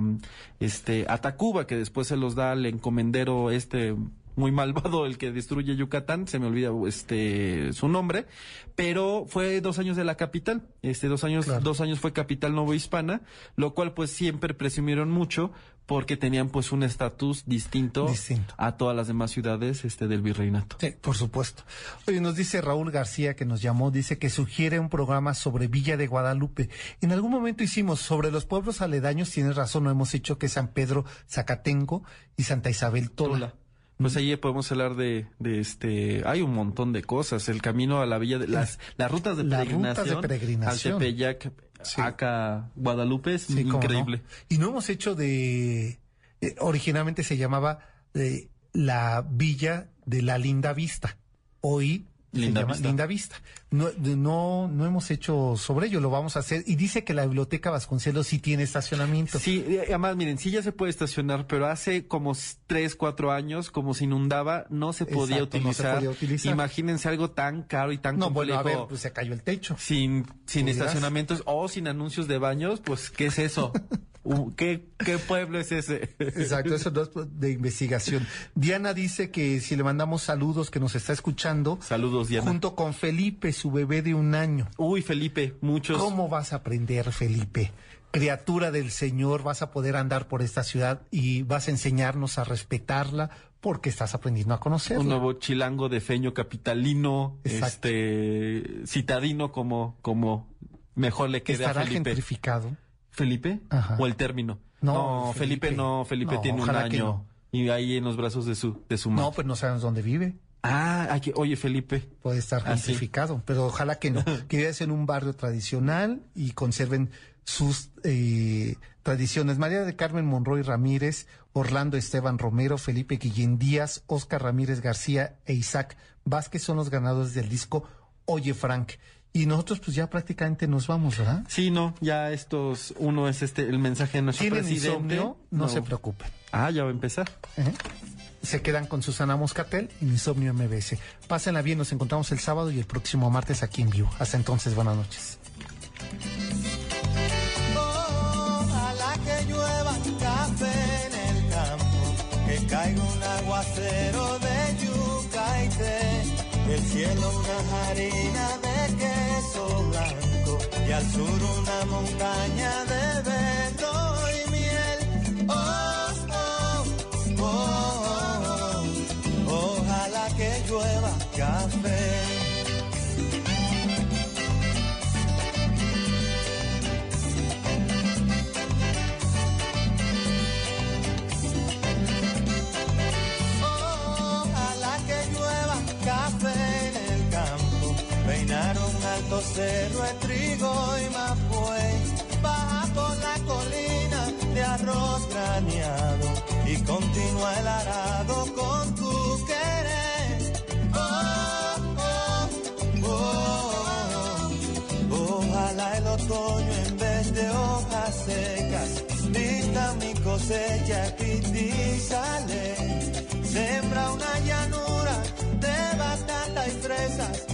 Speaker 5: este, a Tacuba, que después se los da al encomendero este muy malvado, el que destruye Yucatán, se me olvida este su nombre, pero fue dos años de la capital, este dos años,
Speaker 4: Claro.
Speaker 5: dos años fue capital novohispana, lo cual pues siempre presumieron mucho porque tenían pues un estatus distinto,
Speaker 4: Distinto.
Speaker 5: a todas las demás ciudades este del virreinato.
Speaker 4: Sí, por supuesto. Oye, nos dice Raúl García que nos llamó, dice que sugiere un programa sobre Villa de Guadalupe. En algún momento hicimos sobre los pueblos aledaños, tienes razón, no hemos hecho que San Pedro Zacatenco y Santa Isabel Tola.
Speaker 5: Tola. Pues ahí podemos hablar de, de este, hay un montón de cosas, el camino a la villa de las, las rutas de
Speaker 4: Las
Speaker 5: peregrinación,
Speaker 4: rutas de peregrinación.
Speaker 5: al Tepeyac,
Speaker 4: Sí.
Speaker 5: acá Guadalupe es
Speaker 4: Sí, cómo no.
Speaker 5: increíble.
Speaker 4: Y no hemos hecho de, eh, originalmente se llamaba eh, la Villa de la Linda Vista. Hoy
Speaker 5: Linda
Speaker 4: se llama
Speaker 5: Vista.
Speaker 4: Linda Vista. No, no, no hemos hecho sobre ello, lo vamos a hacer. Y dice que la biblioteca Vasconcelos sí tiene estacionamiento.
Speaker 5: Sí, eh, además, miren, sí ya se puede estacionar, pero hace como tres, cuatro años, como se inundaba, no se podía,
Speaker 4: Exacto, no se
Speaker 5: utilizar.
Speaker 4: podía utilizar.
Speaker 5: Imagínense algo tan caro y tan
Speaker 4: No, bueno,
Speaker 5: complejo.
Speaker 4: a ver, pues se cayó el techo.
Speaker 5: sin, sin
Speaker 4: ¿Pudieras?
Speaker 5: estacionamientos o sin anuncios de baños, pues, ¿qué es eso? Uh, ¿Qué, ¿Qué pueblo es ese?
Speaker 4: Exacto, eso no es de investigación. Diana dice que si le mandamos saludos, que nos está escuchando,
Speaker 5: Saludos, Diana.
Speaker 4: junto con Felipe, su bebé de un año.
Speaker 5: Uy, Felipe, muchos.
Speaker 4: ¿Cómo vas a aprender, Felipe? Criatura del Señor, vas a poder andar por esta ciudad y vas a enseñarnos a respetarla porque estás aprendiendo a conocerla.
Speaker 5: Un nuevo chilango de feño capitalino,
Speaker 4: Exacto.
Speaker 5: este citadino como, como mejor le quede a
Speaker 4: ¿Estará
Speaker 5: Felipe.
Speaker 4: gentrificado?
Speaker 5: ¿Felipe?
Speaker 4: Ajá.
Speaker 5: ¿O el término?
Speaker 4: No,
Speaker 5: Felipe,
Speaker 4: Felipe.
Speaker 5: no, Felipe
Speaker 4: No,
Speaker 5: tiene un año.
Speaker 4: no.
Speaker 5: Y ahí en los brazos de su, de su madre.
Speaker 4: No, pues no sabemos dónde vive.
Speaker 5: Ah, aquí, oye, Felipe.
Speaker 4: Puede estar
Speaker 5: Ah, sí.
Speaker 4: gentrificado, pero ojalá que no. Que vives en un barrio tradicional y conserven sus eh, tradiciones. María de Carmen Monroy Ramírez, Orlando Esteban Romero, Felipe Guillén Díaz, Oscar Ramírez García e Isaac Vázquez son los ganadores del disco Oye Frank. Y nosotros pues ya prácticamente nos vamos, ¿verdad?
Speaker 5: Sí, no, ya estos, uno es este, el mensaje de nuestro
Speaker 4: ¿Tienen
Speaker 5: presidente.
Speaker 4: insomnio? No, se preocupen.
Speaker 5: Ah, ya va a empezar.
Speaker 4: ¿eh? Se quedan con Susana Moscatel y Insomnio MBS. Pásenla bien, nos encontramos el sábado y el próximo martes aquí en vivo. Hasta entonces, buenas noches.
Speaker 3: Ojalá que llueva café en el campo, que caiga un aguacero de yuca y té, del cielo una harina de y al sur una montaña de cerro de trigo y mapuey, baja por la colina de arroz graneado y continúa el arado con tu querer. Oh, oh, oh, oh. Ojalá el otoño en vez de hojas secas pinta mi cosecha y sale. Sembra una llanura de batata y fresas.